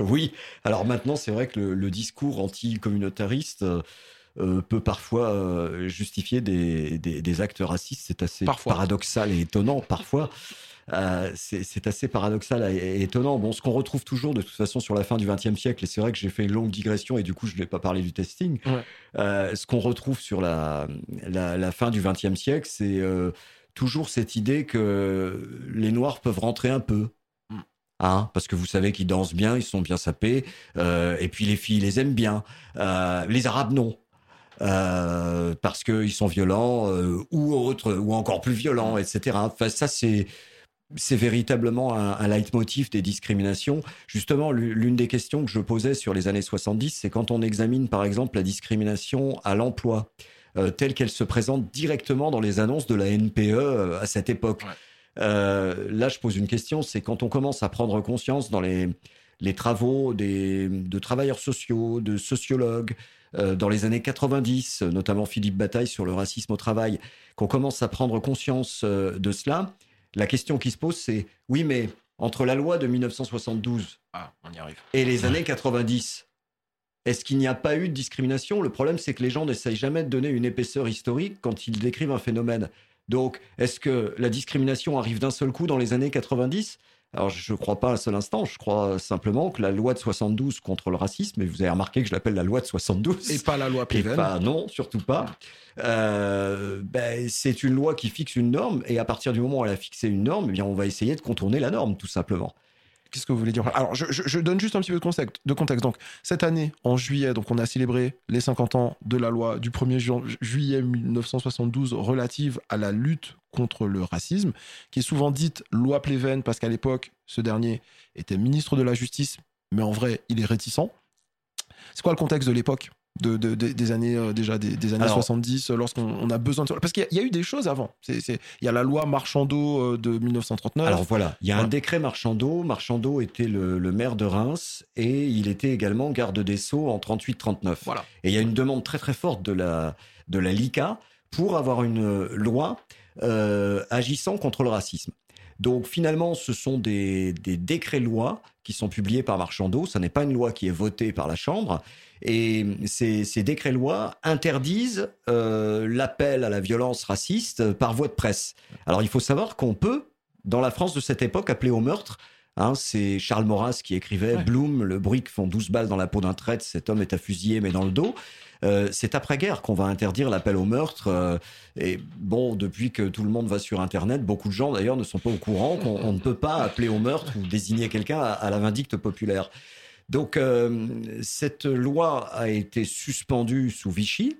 oui, alors maintenant c'est vrai que le, discours anti-communautariste... Euh, euh, peut parfois euh, justifier des, des, actes racistes. C'est assez paradoxal et étonnant parfois. Euh, c'est assez paradoxal et étonnant. Bon, ce qu'on retrouve toujours de toute façon sur la fin du XXe siècle, et c'est vrai que j'ai fait une longue digression et du coup je ne vais pas parler du testing. ce qu'on retrouve sur la, la, fin du XXe siècle, c'est toujours cette idée que les Noirs peuvent rentrer un peu. Mm. Hein, parce que vous savez qu'ils dansent bien, ils sont bien sapés, et puis les filles les aiment bien. les Arabes non. Euh, parce qu'ils sont violents euh, ou autres, ou encore plus violents, etc. Enfin, ça, c'est c'est véritablement un, un, leitmotiv des discriminations. Justement, l'une des questions que je posais sur les années 70, c'est quand on examine par exemple la discrimination à l'emploi, euh, telle qu'elle se présente directement dans les annonces de la NPE à cette époque. là, je pose une question, c'est quand on commence à prendre conscience dans les, les travaux des, de travailleurs sociaux, de sociologues, dans les années 90, notamment Philippe Bataille sur le racisme au travail, qu'on commence à prendre conscience euh, de cela, la question qui se pose, c'est oui, mais entre la loi de 1972 ah, et les années 90, est-ce qu'il n'y a pas eu de discrimination? Le problème, c'est que les gens n'essayent jamais de donner une épaisseur historique quand ils décrivent un phénomène. Donc, est-ce que la discrimination arrive d'un seul coup dans les années 90 alors, je ne crois pas un seul instant. Je crois simplement que la loi de 72 contre le racisme, et vous avez remarqué que je l'appelle la loi de 72. Et pas la loi pas, non, surtout pas. Euh, ben, c'est une loi qui fixe une norme, et à partir du moment où elle a fixé une norme, eh bien, on va essayer de contourner la norme, tout simplement. Qu'est-ce que vous voulez dire? Alors, je, donne juste un petit peu de contexte. Donc, cette année, en juillet, donc on a célébré les 50 ans de la loi du 1er juillet 1972 relative à la lutte contre le racisme, qui est souvent dite loi Pleven parce qu'à l'époque, ce dernier était ministre de la Justice, mais en vrai, il est réticent. C'est quoi le contexte de l'époque? De, des années euh, déjà des, années 70 euh, lorsqu'on a besoin de parce qu'il y, a eu des choses avant. Il y a la loi Marchandeau euh, de 1939 alors voilà. Il y a un décret Marchandeau Marchandeau était le, maire de Reims et il était également garde des Sceaux en 38-39 voilà. et il y a une demande très très forte de la de la LICA pour avoir une loi agissant contre le racisme donc finalement, ce sont des, des décrets-lois qui sont publiés par Marchandeau. Ce n'est pas une loi qui est votée par la Chambre. Et ces, ces décrets-lois interdisent euh, l'appel à la violence raciste par voie de presse. Alors il faut savoir qu'on peut, dans la France de cette époque, appeler au meurtre. Hein, c'est Charles Maurras qui écrivait Bloom, le bruit que font 12 balles dans la peau d'un traître, cet homme est à fusiller mais dans le dos. Euh, c'est après-guerre qu'on va interdire l'appel au meurtre. Euh, et bon, depuis que tout le monde va sur Internet, beaucoup de gens d'ailleurs ne sont pas au courant qu'on ne peut pas appeler au meurtre ou désigner quelqu'un à la vindicte populaire. Donc, euh, cette loi a été suspendue sous Vichy,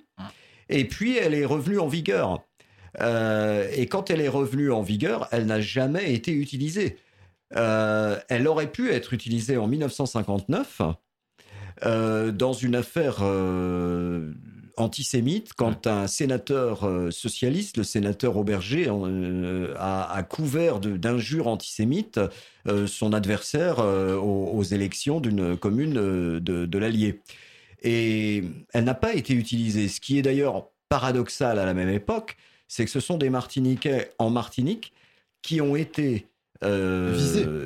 et puis elle est revenue en vigueur. Et quand elle est revenue en vigueur, elle n'a jamais été utilisée. Elle aurait pu être utilisée en 1959 dans une affaire antisémite quand un sénateur socialiste, le sénateur Auberger, a, couvert d'injures antisémites son adversaire aux, élections d'une commune de, de l'Allier. Et elle n'a pas été utilisée, ce qui est d'ailleurs paradoxal à la même époque, c'est que ce sont des Martiniquais en Martinique qui ont été euh,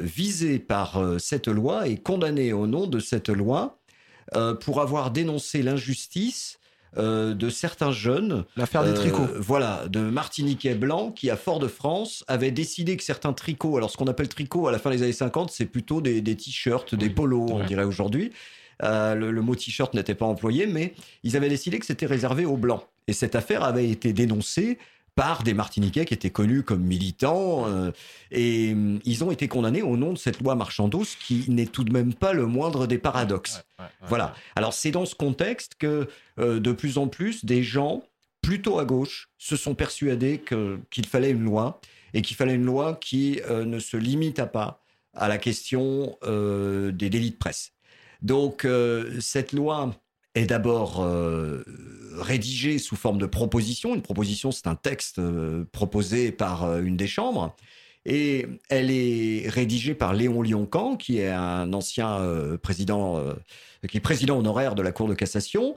visés. par euh, cette loi et condamnés au nom de cette loi euh, pour avoir dénoncé l'injustice de certains jeunes. L'affaire des tricots. Voilà, de Martiniquais blancs qui, à Fort-de-France, avaient décidé que certains tricots, alors ce qu'on appelle tricot à la fin des années 50, c'est plutôt des, t-shirts, des polos, on dirait aujourd'hui. le, mot t-shirt n'était pas employé, mais ils avaient décidé que c'était réservé aux blancs. Et cette affaire avait été dénoncée par des Martiniquais qui étaient connus comme militants. Euh, et mm, ils ont été condamnés au nom de cette loi Marchandos qui n'est tout de même pas le moindre des paradoxes. voilà. Alors c'est dans ce contexte que euh, de plus en plus des gens plutôt à gauche se sont persuadés qu'il fallait une loi et qu'il fallait une loi qui euh, ne se limite pas à la question des délits de presse. Donc cette loi est d'abord euh, rédigée sous forme de proposition. Une proposition, c'est un texte euh, proposé par euh, une des chambres. Et elle est rédigée par Léon Lioncan, qui est un ancien président, qui est président honoraire de la Cour de cassation,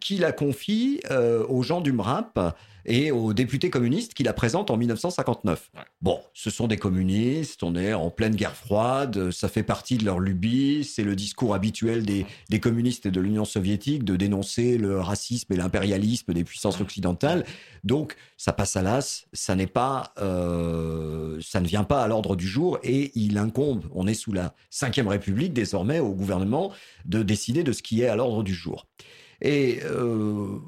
qui la confie aux gens du MRAP et aux députés communistes qui la présentent en 1959. Bon, ce sont des communistes, on est en pleine guerre froide, ça fait partie de leur lubie, c'est le discours habituel des, des communistes et de l'Union soviétique de dénoncer le racisme et l'impérialisme des puissances occidentales. Donc, ça passe à l'as, ça n'est pas, euh, ça ne vient pas à l'ordre du jour et il incombe, on est sous la Ve République désormais, au gouvernement de décider de ce qui est à l'ordre du jour. Et euh,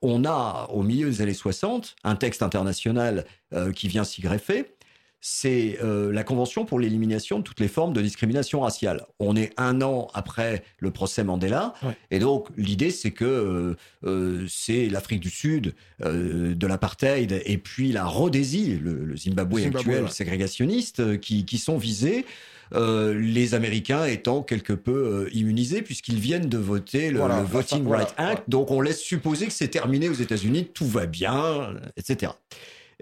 on a, au milieu des années 60, un texte international euh, qui vient s'y greffer. C'est euh, la Convention pour l'élimination de toutes les formes de discrimination raciale. On est un an après le procès Mandela, et donc l'idée c'est que euh, c'est l'Afrique du Sud de l'apartheid et puis la Rhodésie, le, Zimbabwe, actuel ségrégationniste, qui, qui sont visés. Euh, les Américains étant quelque peu euh, immunisés puisqu'ils viennent de voter le, Voting Rights Act. Donc on laisse supposer que c'est terminé aux États-Unis, tout va bien, etc.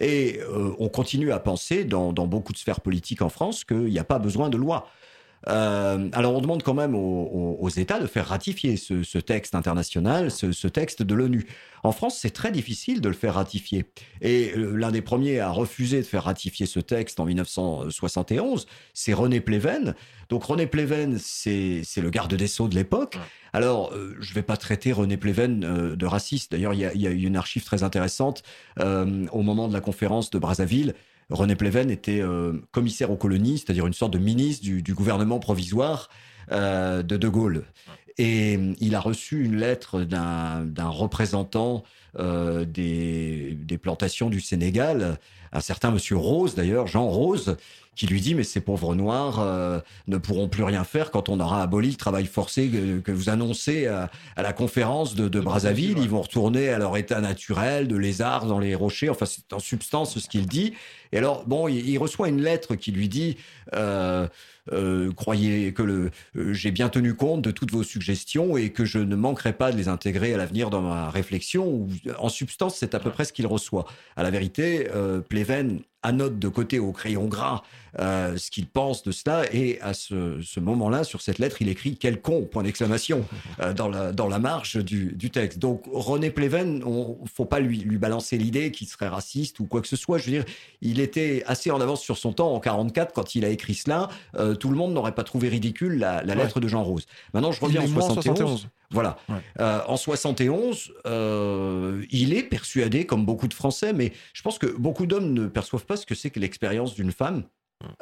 Et euh, on continue à penser dans, dans, beaucoup de sphères politiques en France qu'il n'y a pas besoin de loi. Euh, alors on demande quand même aux, États de faire ratifier ce, texte international, ce, texte de l'ONU. En France, c'est très difficile de le faire ratifier. Et euh, l'un des premiers à refuser de faire ratifier ce texte en 1971, c'est René Pleven. Donc René Pleven, c'est le garde des Sceaux de l'époque. Alors, euh, je ne vais pas traiter René Pleven de raciste. D'ailleurs, il y, a, une archive très intéressante au moment de la conférence de Brazzaville. René Pleven était euh, commissaire aux colonies, c'est-à-dire une sorte de ministre du, gouvernement provisoire euh, de De Gaulle. Et euh, il a reçu une lettre d'un représentant des, des, plantations du Sénégal, un certain monsieur Rose d'ailleurs, Jean Rose, qui lui dit mais ces pauvres noirs euh, ne pourront plus rien faire quand on aura aboli le travail forcé que, vous annoncez à, la conférence de, de Brazzaville. Ils vont retourner à leur état naturel de lézards dans les rochers. Enfin, c'est en substance ce qu'il dit. Et alors, bon, il, reçoit une lettre qui lui dit euh, euh, croyez que le, j'ai bien tenu compte de toutes vos suggestions et que je ne manquerai pas de les intégrer à l'avenir dans ma réflexion. En substance, c'est à peu près ce qu'il reçoit. À la vérité, Pleven annote de côté au crayon gras euh, ce qu'il pense de cela. Et à ce, moment-là sur cette lettre il écrit quel con point d'exclamation euh, dans la dans la marge du, texte. Donc René Pleven on faut pas lui lui balancer l'idée qu'il serait raciste ou quoi que ce soit. Je veux dire il était assez en avance sur son temps en 44 quand il a écrit cela. Euh, tout le monde n'aurait pas trouvé ridicule la, lettre de Jean Rose. Maintenant je reviens en 71 voilà. Euh, en 71, euh, il est persuadé, comme beaucoup de Français, mais je pense que beaucoup d'hommes ne perçoivent pas ce que c'est que l'expérience d'une femme.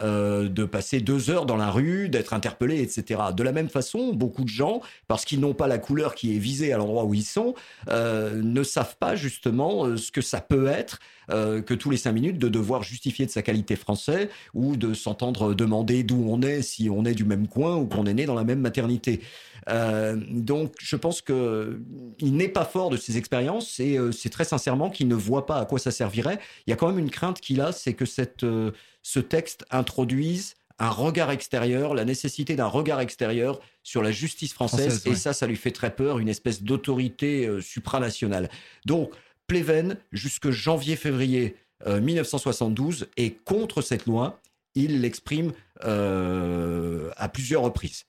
Euh, de passer deux heures dans la rue, d'être interpellé, etc. De la même façon, beaucoup de gens, parce qu'ils n'ont pas la couleur qui est visée à l'endroit où ils sont, ne savent pas justement ce que ça peut être que tous les cinq minutes de devoir justifier de sa qualité français ou de s'entendre demander d'où on est, si on est du même coin ou qu'on est né dans la même maternité. Euh, donc, je pense que il n'est pas fort de ses expériences et euh, c'est très sincèrement qu'il ne voit pas à quoi ça servirait. Il y a quand même une crainte qu'il a, c'est que cette, euh, ce texte introduise un regard extérieur, la nécessité d'un regard extérieur sur la justice française. et ça, ça lui fait très peur, une espèce d'autorité supranationale. Donc, Pleven, jusque janvier-février 1972, est contre cette loi. Il l'exprime à plusieurs reprises.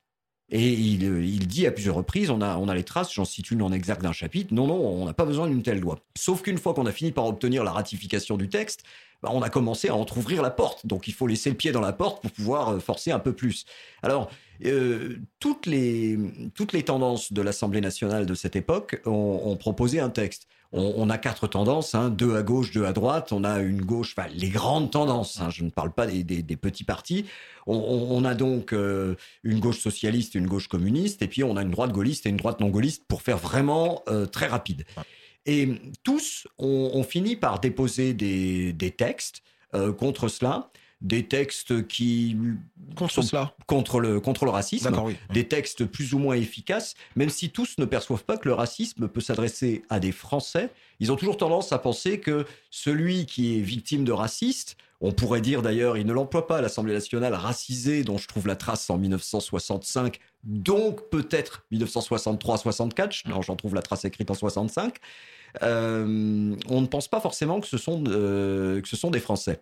Et il, dit à plusieurs reprises, on a, on a les traces, j'en cite une en exact d'un chapitre, non, non, on n'a pas besoin d'une telle loi. Sauf qu'une fois qu'on a fini par obtenir la ratification du texte, bah, on a commencé à entr'ouvrir la porte. Donc il faut laisser le pied dans la porte pour pouvoir euh, forcer un peu plus. Alors, euh, toutes, les, toutes les tendances de l'Assemblée nationale de cette époque ont proposé un texte on, a quatre tendances, hein, deux à gauche, deux à droite. On a une gauche, enfin les grandes tendances. Hein, je ne parle pas des, petits partis. On, a donc euh, une gauche socialiste, une gauche communiste, et puis on a une droite gaulliste et une droite non gaulliste pour faire vraiment euh, très rapide. Et tous ont, fini par déposer des, textes euh, contre cela des textes qui contre cela. contre le contre le racisme. Des textes plus ou moins efficaces même si tous ne perçoivent pas que le racisme peut s'adresser à des français. Ils ont toujours tendance à penser que celui qui est victime de raciste on pourrait dire d'ailleurs il ne l'emploie pas à l'Assemblée nationale racisé dont je trouve la trace en 1965 donc peut-être 1963-64 non j'en trouve la trace écrite en 65 euh, on ne pense pas forcément que ce sont euh, que ce sont des français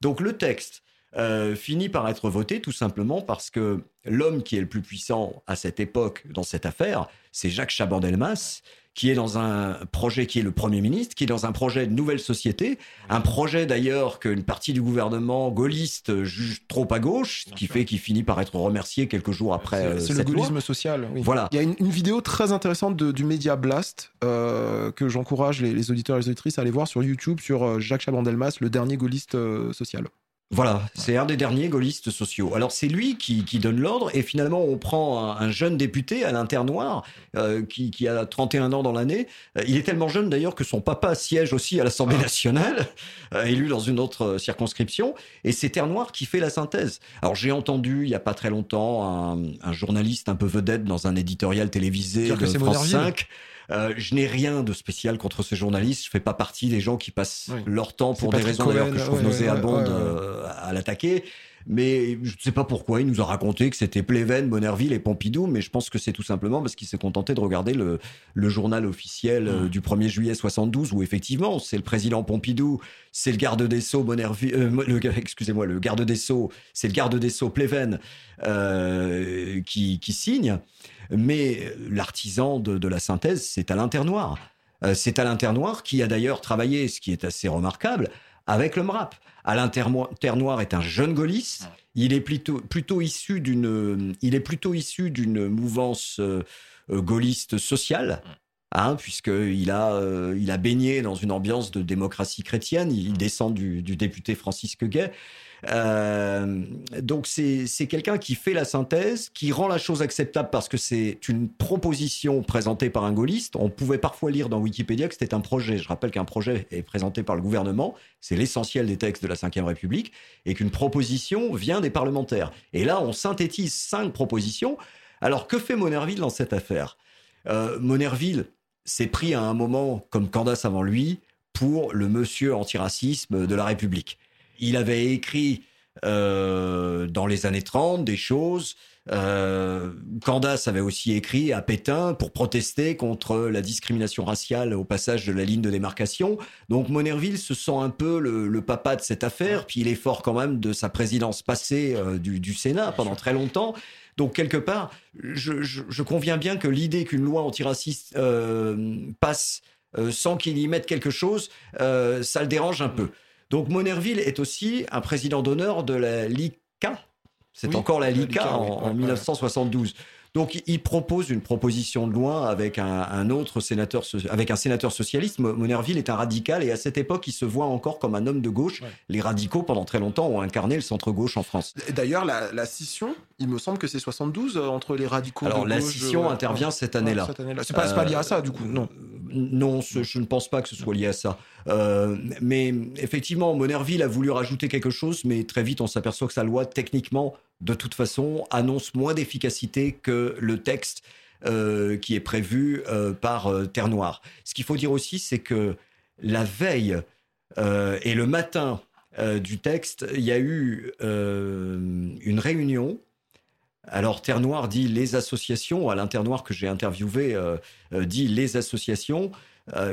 donc le texte euh, finit par être voté tout simplement parce que l'homme qui est le plus puissant à cette époque dans cette affaire, c'est Jacques Chaban-Delmas, qui est dans un projet qui est le Premier ministre, qui est dans un projet de nouvelle société, un projet d'ailleurs qu'une partie du gouvernement gaulliste juge trop à gauche, ce qui fait qu'il finit par être remercié quelques jours après. C'est euh, le gaullisme social. Voilà. Il y a une, vidéo très intéressante du Média Blast euh, que j'encourage les, auditeurs et les auditrices à aller voir sur YouTube sur Jacques Chaban-Delmas, le dernier gaulliste social. Voilà, c'est un des derniers gaullistes sociaux. Alors c'est lui qui, donne l'ordre et finalement on prend un, jeune député, à Ternoir, euh, qui, qui, a 31 ans dans l'année. Euh, il est tellement jeune d'ailleurs que son papa siège aussi à l'Assemblée ah. nationale, euh, élu dans une autre circonscription. Et c'est Ternoir qui fait la synthèse. Alors j'ai entendu il y a pas très longtemps un, journaliste un peu vedette dans un éditorial télévisé de France 5 euh, je n'ai rien de spécial contre ces journalistes. Je fais pas partie des gens qui passent leur temps pour des raisons d'ailleurs que je trouve nauséabondes euh, à l'attaquer. Mais je ne sais pas pourquoi, il nous a raconté que c'était Pleven, Monerville et Pompidou, mais je pense que c'est tout simplement parce qu'il s'est contenté de regarder le, le journal officiel euh, du 1er juillet 72, où effectivement, c'est le président Pompidou, c'est le garde des Sceaux, Monerville, excusez-moi, le garde des Sceaux, c'est le garde des Sceaux Pleven euh, qui, qui signe. Mais l'artisan de, la synthèse, c'est Alain Ternoir. Euh, c'est Alain Ternoir qui a d'ailleurs travaillé, ce qui est assez remarquable, avec le MRAP. Alain Ternoir est un jeune gaulliste. Il est plutôt, plutôt issu d'une, il est plutôt issu d'une mouvance euh, euh, gaulliste sociale. Hein, puisqu'il a, il a baigné dans une ambiance de démocratie chrétienne. Il descend du, du député Francisque Gay. Euh, donc c'est quelqu'un qui fait la synthèse, qui rend la chose acceptable parce que c'est une proposition présentée par un gaulliste. On pouvait parfois lire dans Wikipédia que c'était un projet. Je rappelle qu'un projet est présenté par le gouvernement, c'est l'essentiel des textes de la Ve République, et qu'une proposition vient des parlementaires. Et là, on synthétise cinq propositions. Alors que fait Monerville dans cette affaire? Euh, Monerville s'est pris à un moment, comme Candace avant lui, pour le monsieur antiracisme de la République. Il avait écrit euh, dans les années 30 des choses. Euh, Candace avait aussi écrit à Pétain pour protester contre la discrimination raciale au passage de la ligne de démarcation. Donc Monerville se sent un peu le, papa de cette affaire, puis il est fort quand même de sa présidence passée euh, du, Sénat pendant très longtemps. Donc quelque part, je, conviens bien que l'idée qu'une loi antiraciste passe sans qu'il y mette quelque chose, ça le dérange un peu. Donc Monerville est aussi un président d'honneur de la LICA. C'est encore la LICA, en, 1972. Donc, il propose une proposition de loi avec un, autre sénateur, avec un sénateur socialiste. Monerville est un radical et à cette époque, il se voit encore comme un homme de gauche. Les radicaux, pendant très longtemps, ont incarné le centre-gauche en France. D'ailleurs, la, scission, il me semble que c'est 72 euh, entre les radicaux. Alors, la scission euh, intervient cette année-là. c'est pas, pas, lié à ça, du coup, non. Euh, non, je ne pense pas que ce soit lié à ça. Mais effectivement, Monerville a voulu rajouter quelque chose, mais très vite, on s'aperçoit que sa loi, techniquement, de toute façon, annonce moins d'efficacité que le texte euh, qui est prévu euh, par euh, Terre Noire. Ce qu'il faut dire aussi, c'est que la veille et le matin du texte, il y a eu une réunion alors, Terre Noire dit les associations. À l'Inter Noir que j'ai interviewé dit les associations.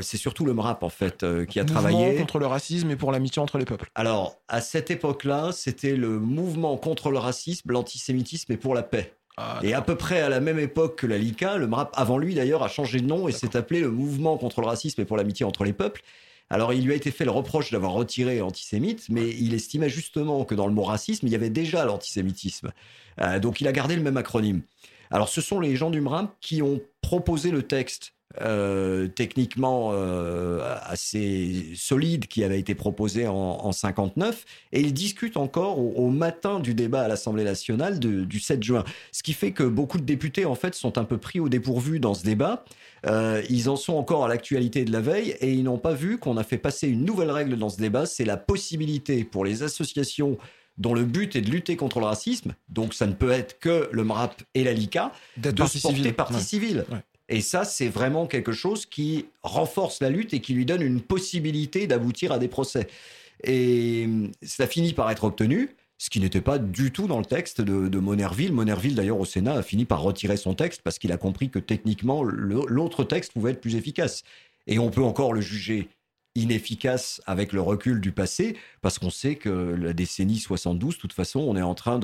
C'est surtout le MRAP, en fait, qui a mouvement travaillé. contre le racisme et pour l'amitié entre les peuples. Alors, à cette époque-là, c'était le mouvement contre le racisme, l'antisémitisme et pour la paix. Ah, et à peu près à la même époque que la LICA, le MRAP, avant lui d'ailleurs, a changé de nom et s'est appelé le Mouvement contre le racisme et pour l'amitié entre les peuples. Alors, il lui a été fait le reproche d'avoir retiré antisémite, mais il estimait justement que dans le mot racisme, il y avait déjà l'antisémitisme. Euh, donc, il a gardé le même acronyme. Alors, ce sont les gens du MRAP qui ont proposé le texte euh, techniquement euh, assez solide qui avait été proposé en, en 59 et ils discutent encore au, matin du débat à l'Assemblée nationale du 7 juin. Ce qui fait que beaucoup de députés en fait sont un peu pris au dépourvu dans ce débat. Euh, ils en sont encore à l'actualité de la veille et ils n'ont pas vu qu'on a fait passer une nouvelle règle dans ce débat, c'est la possibilité pour les associations dont le but est de lutter contre le racisme, donc ça ne peut être que le MRAP et la LICA, de se porter partie civile. Et ça, c'est vraiment quelque chose qui renforce la lutte et qui lui donne une possibilité d'aboutir à des procès. Et ça finit par être obtenu, ce qui n'était pas du tout dans le texte de, de Monerville. Monerville, d'ailleurs, au Sénat, a fini par retirer son texte parce qu'il a compris que techniquement, l'autre texte pouvait être plus efficace. Et on peut encore le juger inefficace avec le recul du passé, parce qu'on sait que la décennie 72, de toute façon, on est en train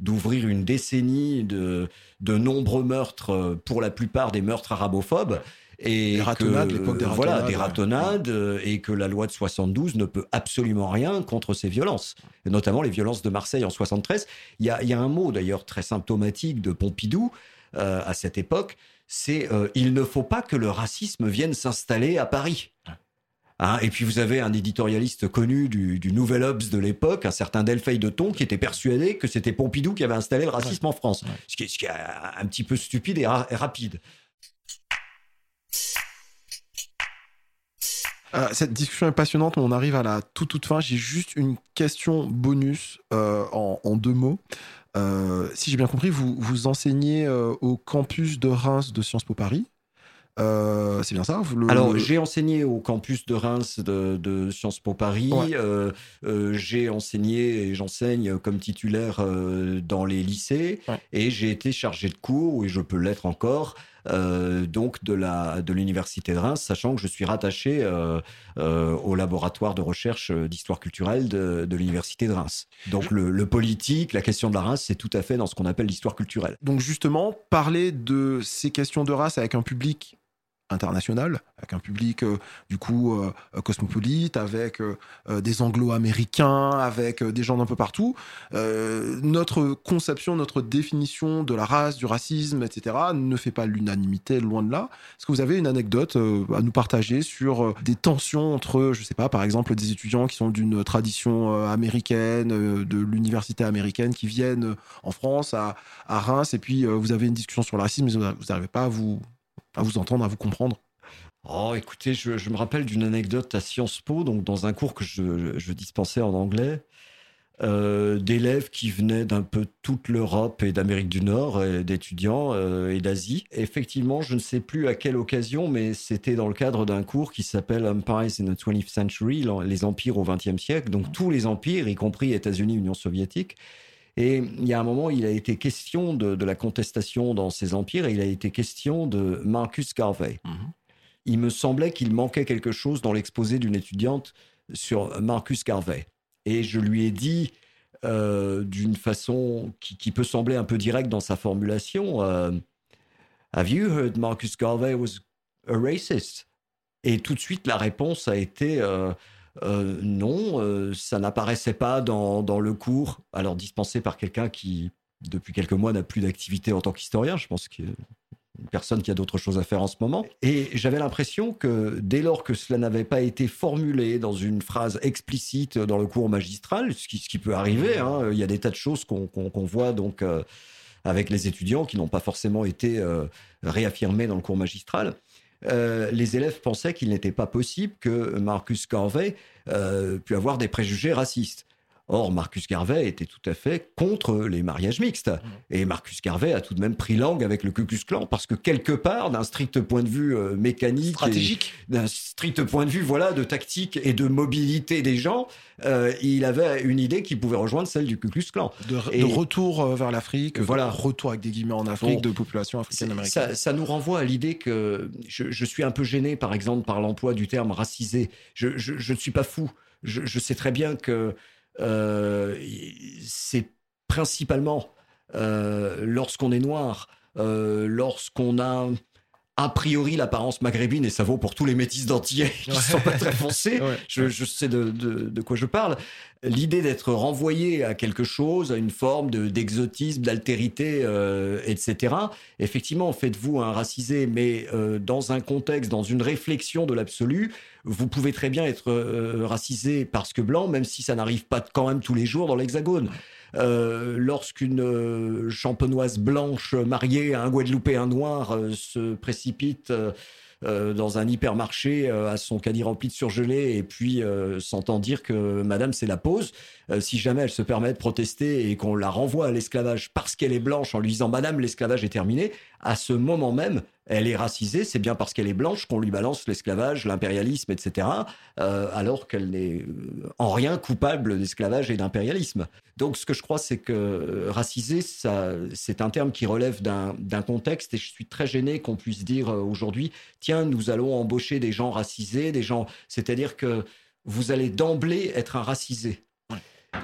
d'ouvrir une décennie de, de nombreux meurtres, euh, pour la plupart des meurtres arabophobes. Et des ratonnades, l'époque des ratonnades. Voilà, des ratonnades, euh, et que la loi de 72 ne peut absolument rien contre ces violences, notamment les violences de Marseille en 73. Il y a, y a un mot d'ailleurs très symptomatique de Pompidou euh, à cette époque, c'est il ne faut pas que le racisme vienne s'installer à Paris. Hein, et puis vous avez un éditorialiste connu du, Nouvel Obs de l'époque, un certain Delphi de Ton, qui était persuadé que c'était Pompidou qui avait installé le racisme en France. Ce, qui est, un petit peu stupide et, rapide. Euh, cette discussion est passionnante, mais on arrive à la toute toute fin. J'ai juste une question bonus euh, en, deux mots. Euh, si j'ai bien compris, vous, vous enseignez au campus de Reims de Sciences Po Paris. Euh, c'est bien ça Alors, j'ai enseigné au campus de Reims de, Sciences Po Paris. Euh, euh, j'ai enseigné et j'enseigne comme titulaire dans les lycées. Et j'ai été chargé de cours, et je peux l'être encore, donc de la de l'université de Reims, sachant que je suis rattaché au laboratoire de recherche d'histoire culturelle de, l'université de Reims. Donc le, le, politique, la question de la race, c'est tout à fait dans ce qu'on appelle l'histoire culturelle. Donc justement, parler de ces questions de race avec un public international, avec un public euh, du coup euh, euh, cosmopolite, avec des anglo-américains, avec des gens d'un peu partout. notre conception, notre définition de la race, du racisme, etc., ne fait pas l'unanimité, loin de là. Est-ce que vous avez une anecdote à nous partager sur des tensions entre, je sais pas, par exemple, des étudiants qui sont d'une tradition américaine, de l'université américaine, qui viennent en France, à, à Reims, et puis vous avez une discussion sur le racisme, mais vous n'arrivez pas à vous à vous entendre, à vous comprendre Oh, écoutez, je, me rappelle d'une anecdote à Sciences Po, donc dans un cours que je, dispensais en anglais, euh, d'élèves qui venaient d'un peu toute l'Europe et d'Amérique du Nord, d'étudiants euh, et d'Asie. Effectivement, je ne sais plus à quelle occasion, mais c'était dans le cadre d'un cours qui s'appelle Empires in the 20th Century, les empires au XXe siècle, donc tous les empires, y compris États-Unis, Union soviétique. Et il y a un moment, il a été question de, la contestation dans ces empires et il a été question de Marcus Garvey. Mhm. Il me semblait qu'il manquait quelque chose dans l'exposé d'une étudiante sur Marcus Garvey. Et je lui ai dit, euh, d'une façon qui, peut sembler un peu directe dans sa formulation, euh, Have you heard Marcus Garvey was a racist? Et tout de suite, la réponse a été euh, euh, non, euh, ça n'apparaissait pas dans, dans, le cours, alors dispensé par quelqu'un qui, depuis quelques mois, n'a plus d'activité en tant qu'historien. Je pense qu'il une personne qui a d'autres choses à faire en ce moment. Et j'avais l'impression que dès lors que cela n'avait pas été formulé dans une phrase explicite dans le cours magistral, ce qui, ce qui peut arriver, hein, il y a des tas de choses qu'on voit donc euh, avec les étudiants qui n'ont pas forcément été réaffirmées dans le cours magistral. Euh, les élèves pensaient qu'il n'était pas possible que Marcus Garvey euh, puisse avoir des préjugés racistes. Or, Marcus Garvey était tout à fait contre les mariages mixtes. Mmh. Et Marcus Garvey a tout de même pris langue avec le Ku Klux Klan parce que quelque part, d'un strict point de vue euh, mécanique, stratégique, d'un strict point de vue, voilà, de tactique et de mobilité des gens, euh, il avait une idée qui pouvait rejoindre celle du Ku Klux Klan. De, retour euh, vers l'Afrique, voilà, retour avec des guillemets en Afrique, de population africaine-américaine. Ça, ça, nous renvoie à l'idée que je, je, suis un peu gêné, par exemple, par l'emploi du terme racisé. Je, je, je ne suis pas fou. Je, je, sais très bien que c'est principalement euh, lorsqu'on est noir, euh, lorsqu'on a a priori l'apparence maghrébine, et ça vaut pour tous les métis d'Antillais qui ne sont pas très foncés, je, sais de, quoi je parle, l'idée d'être renvoyé à quelque chose, à une forme d'exotisme, d'altérité, etc. Effectivement, faites-vous un racisé, mais dans un contexte, dans une réflexion de l'absolu, vous pouvez très bien être euh, racisé parce que blanc, même si ça n'arrive pas quand même tous les jours dans l'Hexagone. Euh, lorsqu'une euh, champenoise blanche mariée à un Guadeloupéen noir se précipite dans un hypermarché à son caddie rempli de surgelés et puis s'entend dire que madame c'est la pause, si jamais elle se permet de protester et qu'on la renvoie à l'esclavage parce qu'elle est blanche en lui disant madame l'esclavage est terminé, à ce moment même elle est racisée, c'est bien parce qu'elle est blanche qu'on lui balance l'esclavage, l'impérialisme, etc., euh, alors qu'elle n'est euh, en rien coupable d'esclavage et d'impérialisme. Donc ce que je crois, c'est que euh, racisé, c'est un terme qui relève d'un contexte, et je suis très gêné qu'on puisse dire aujourd'hui, tiens, nous allons embaucher des gens racisés, des gens, c'est-à-dire que vous allez d'emblée être un racisé.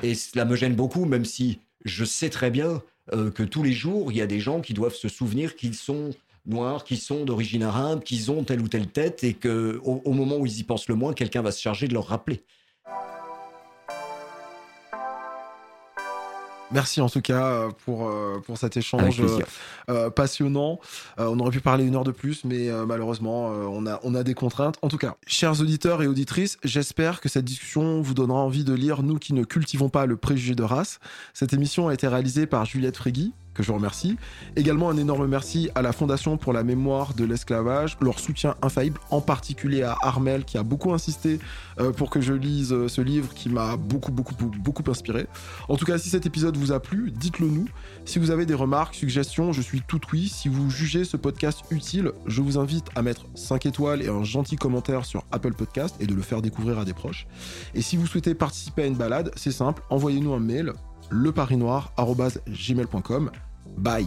Et cela me gêne beaucoup, même si je sais très bien que tous les jours, il y a des gens qui doivent se souvenir qu'ils sont noirs qui sont d'origine arabe, qui ont telle ou telle tête, et que au, moment où ils y pensent le moins, quelqu'un va se charger de leur rappeler. Merci en tout cas pour, euh, pour cet échange euh, passionnant. Euh, on aurait pu parler une heure de plus, mais malheureusement, on, a, on a des contraintes. En tout cas, chers auditeurs et auditrices, j'espère que cette discussion vous donnera envie de lire Nous qui ne cultivons pas le préjugé de race. Cette émission a été réalisée par Juliette Frégui, que je remercie. Également un énorme merci à la Fondation pour la mémoire de l'esclavage, leur soutien infaillible, en particulier à Armel qui a beaucoup insisté euh, pour que je lise euh, ce livre qui m'a beaucoup, beaucoup, beaucoup inspiré. En tout cas, si cet épisode vous a plu, dites-le nous. Si vous avez des remarques, suggestions, je suis tout oui. Si vous jugez ce podcast utile, je vous invite à mettre 5 étoiles et un gentil commentaire sur Apple Podcast et de le faire découvrir à des proches. Et si vous souhaitez participer à une balade, c'est simple, envoyez-nous un mail leparinoir.gmail.com Bye.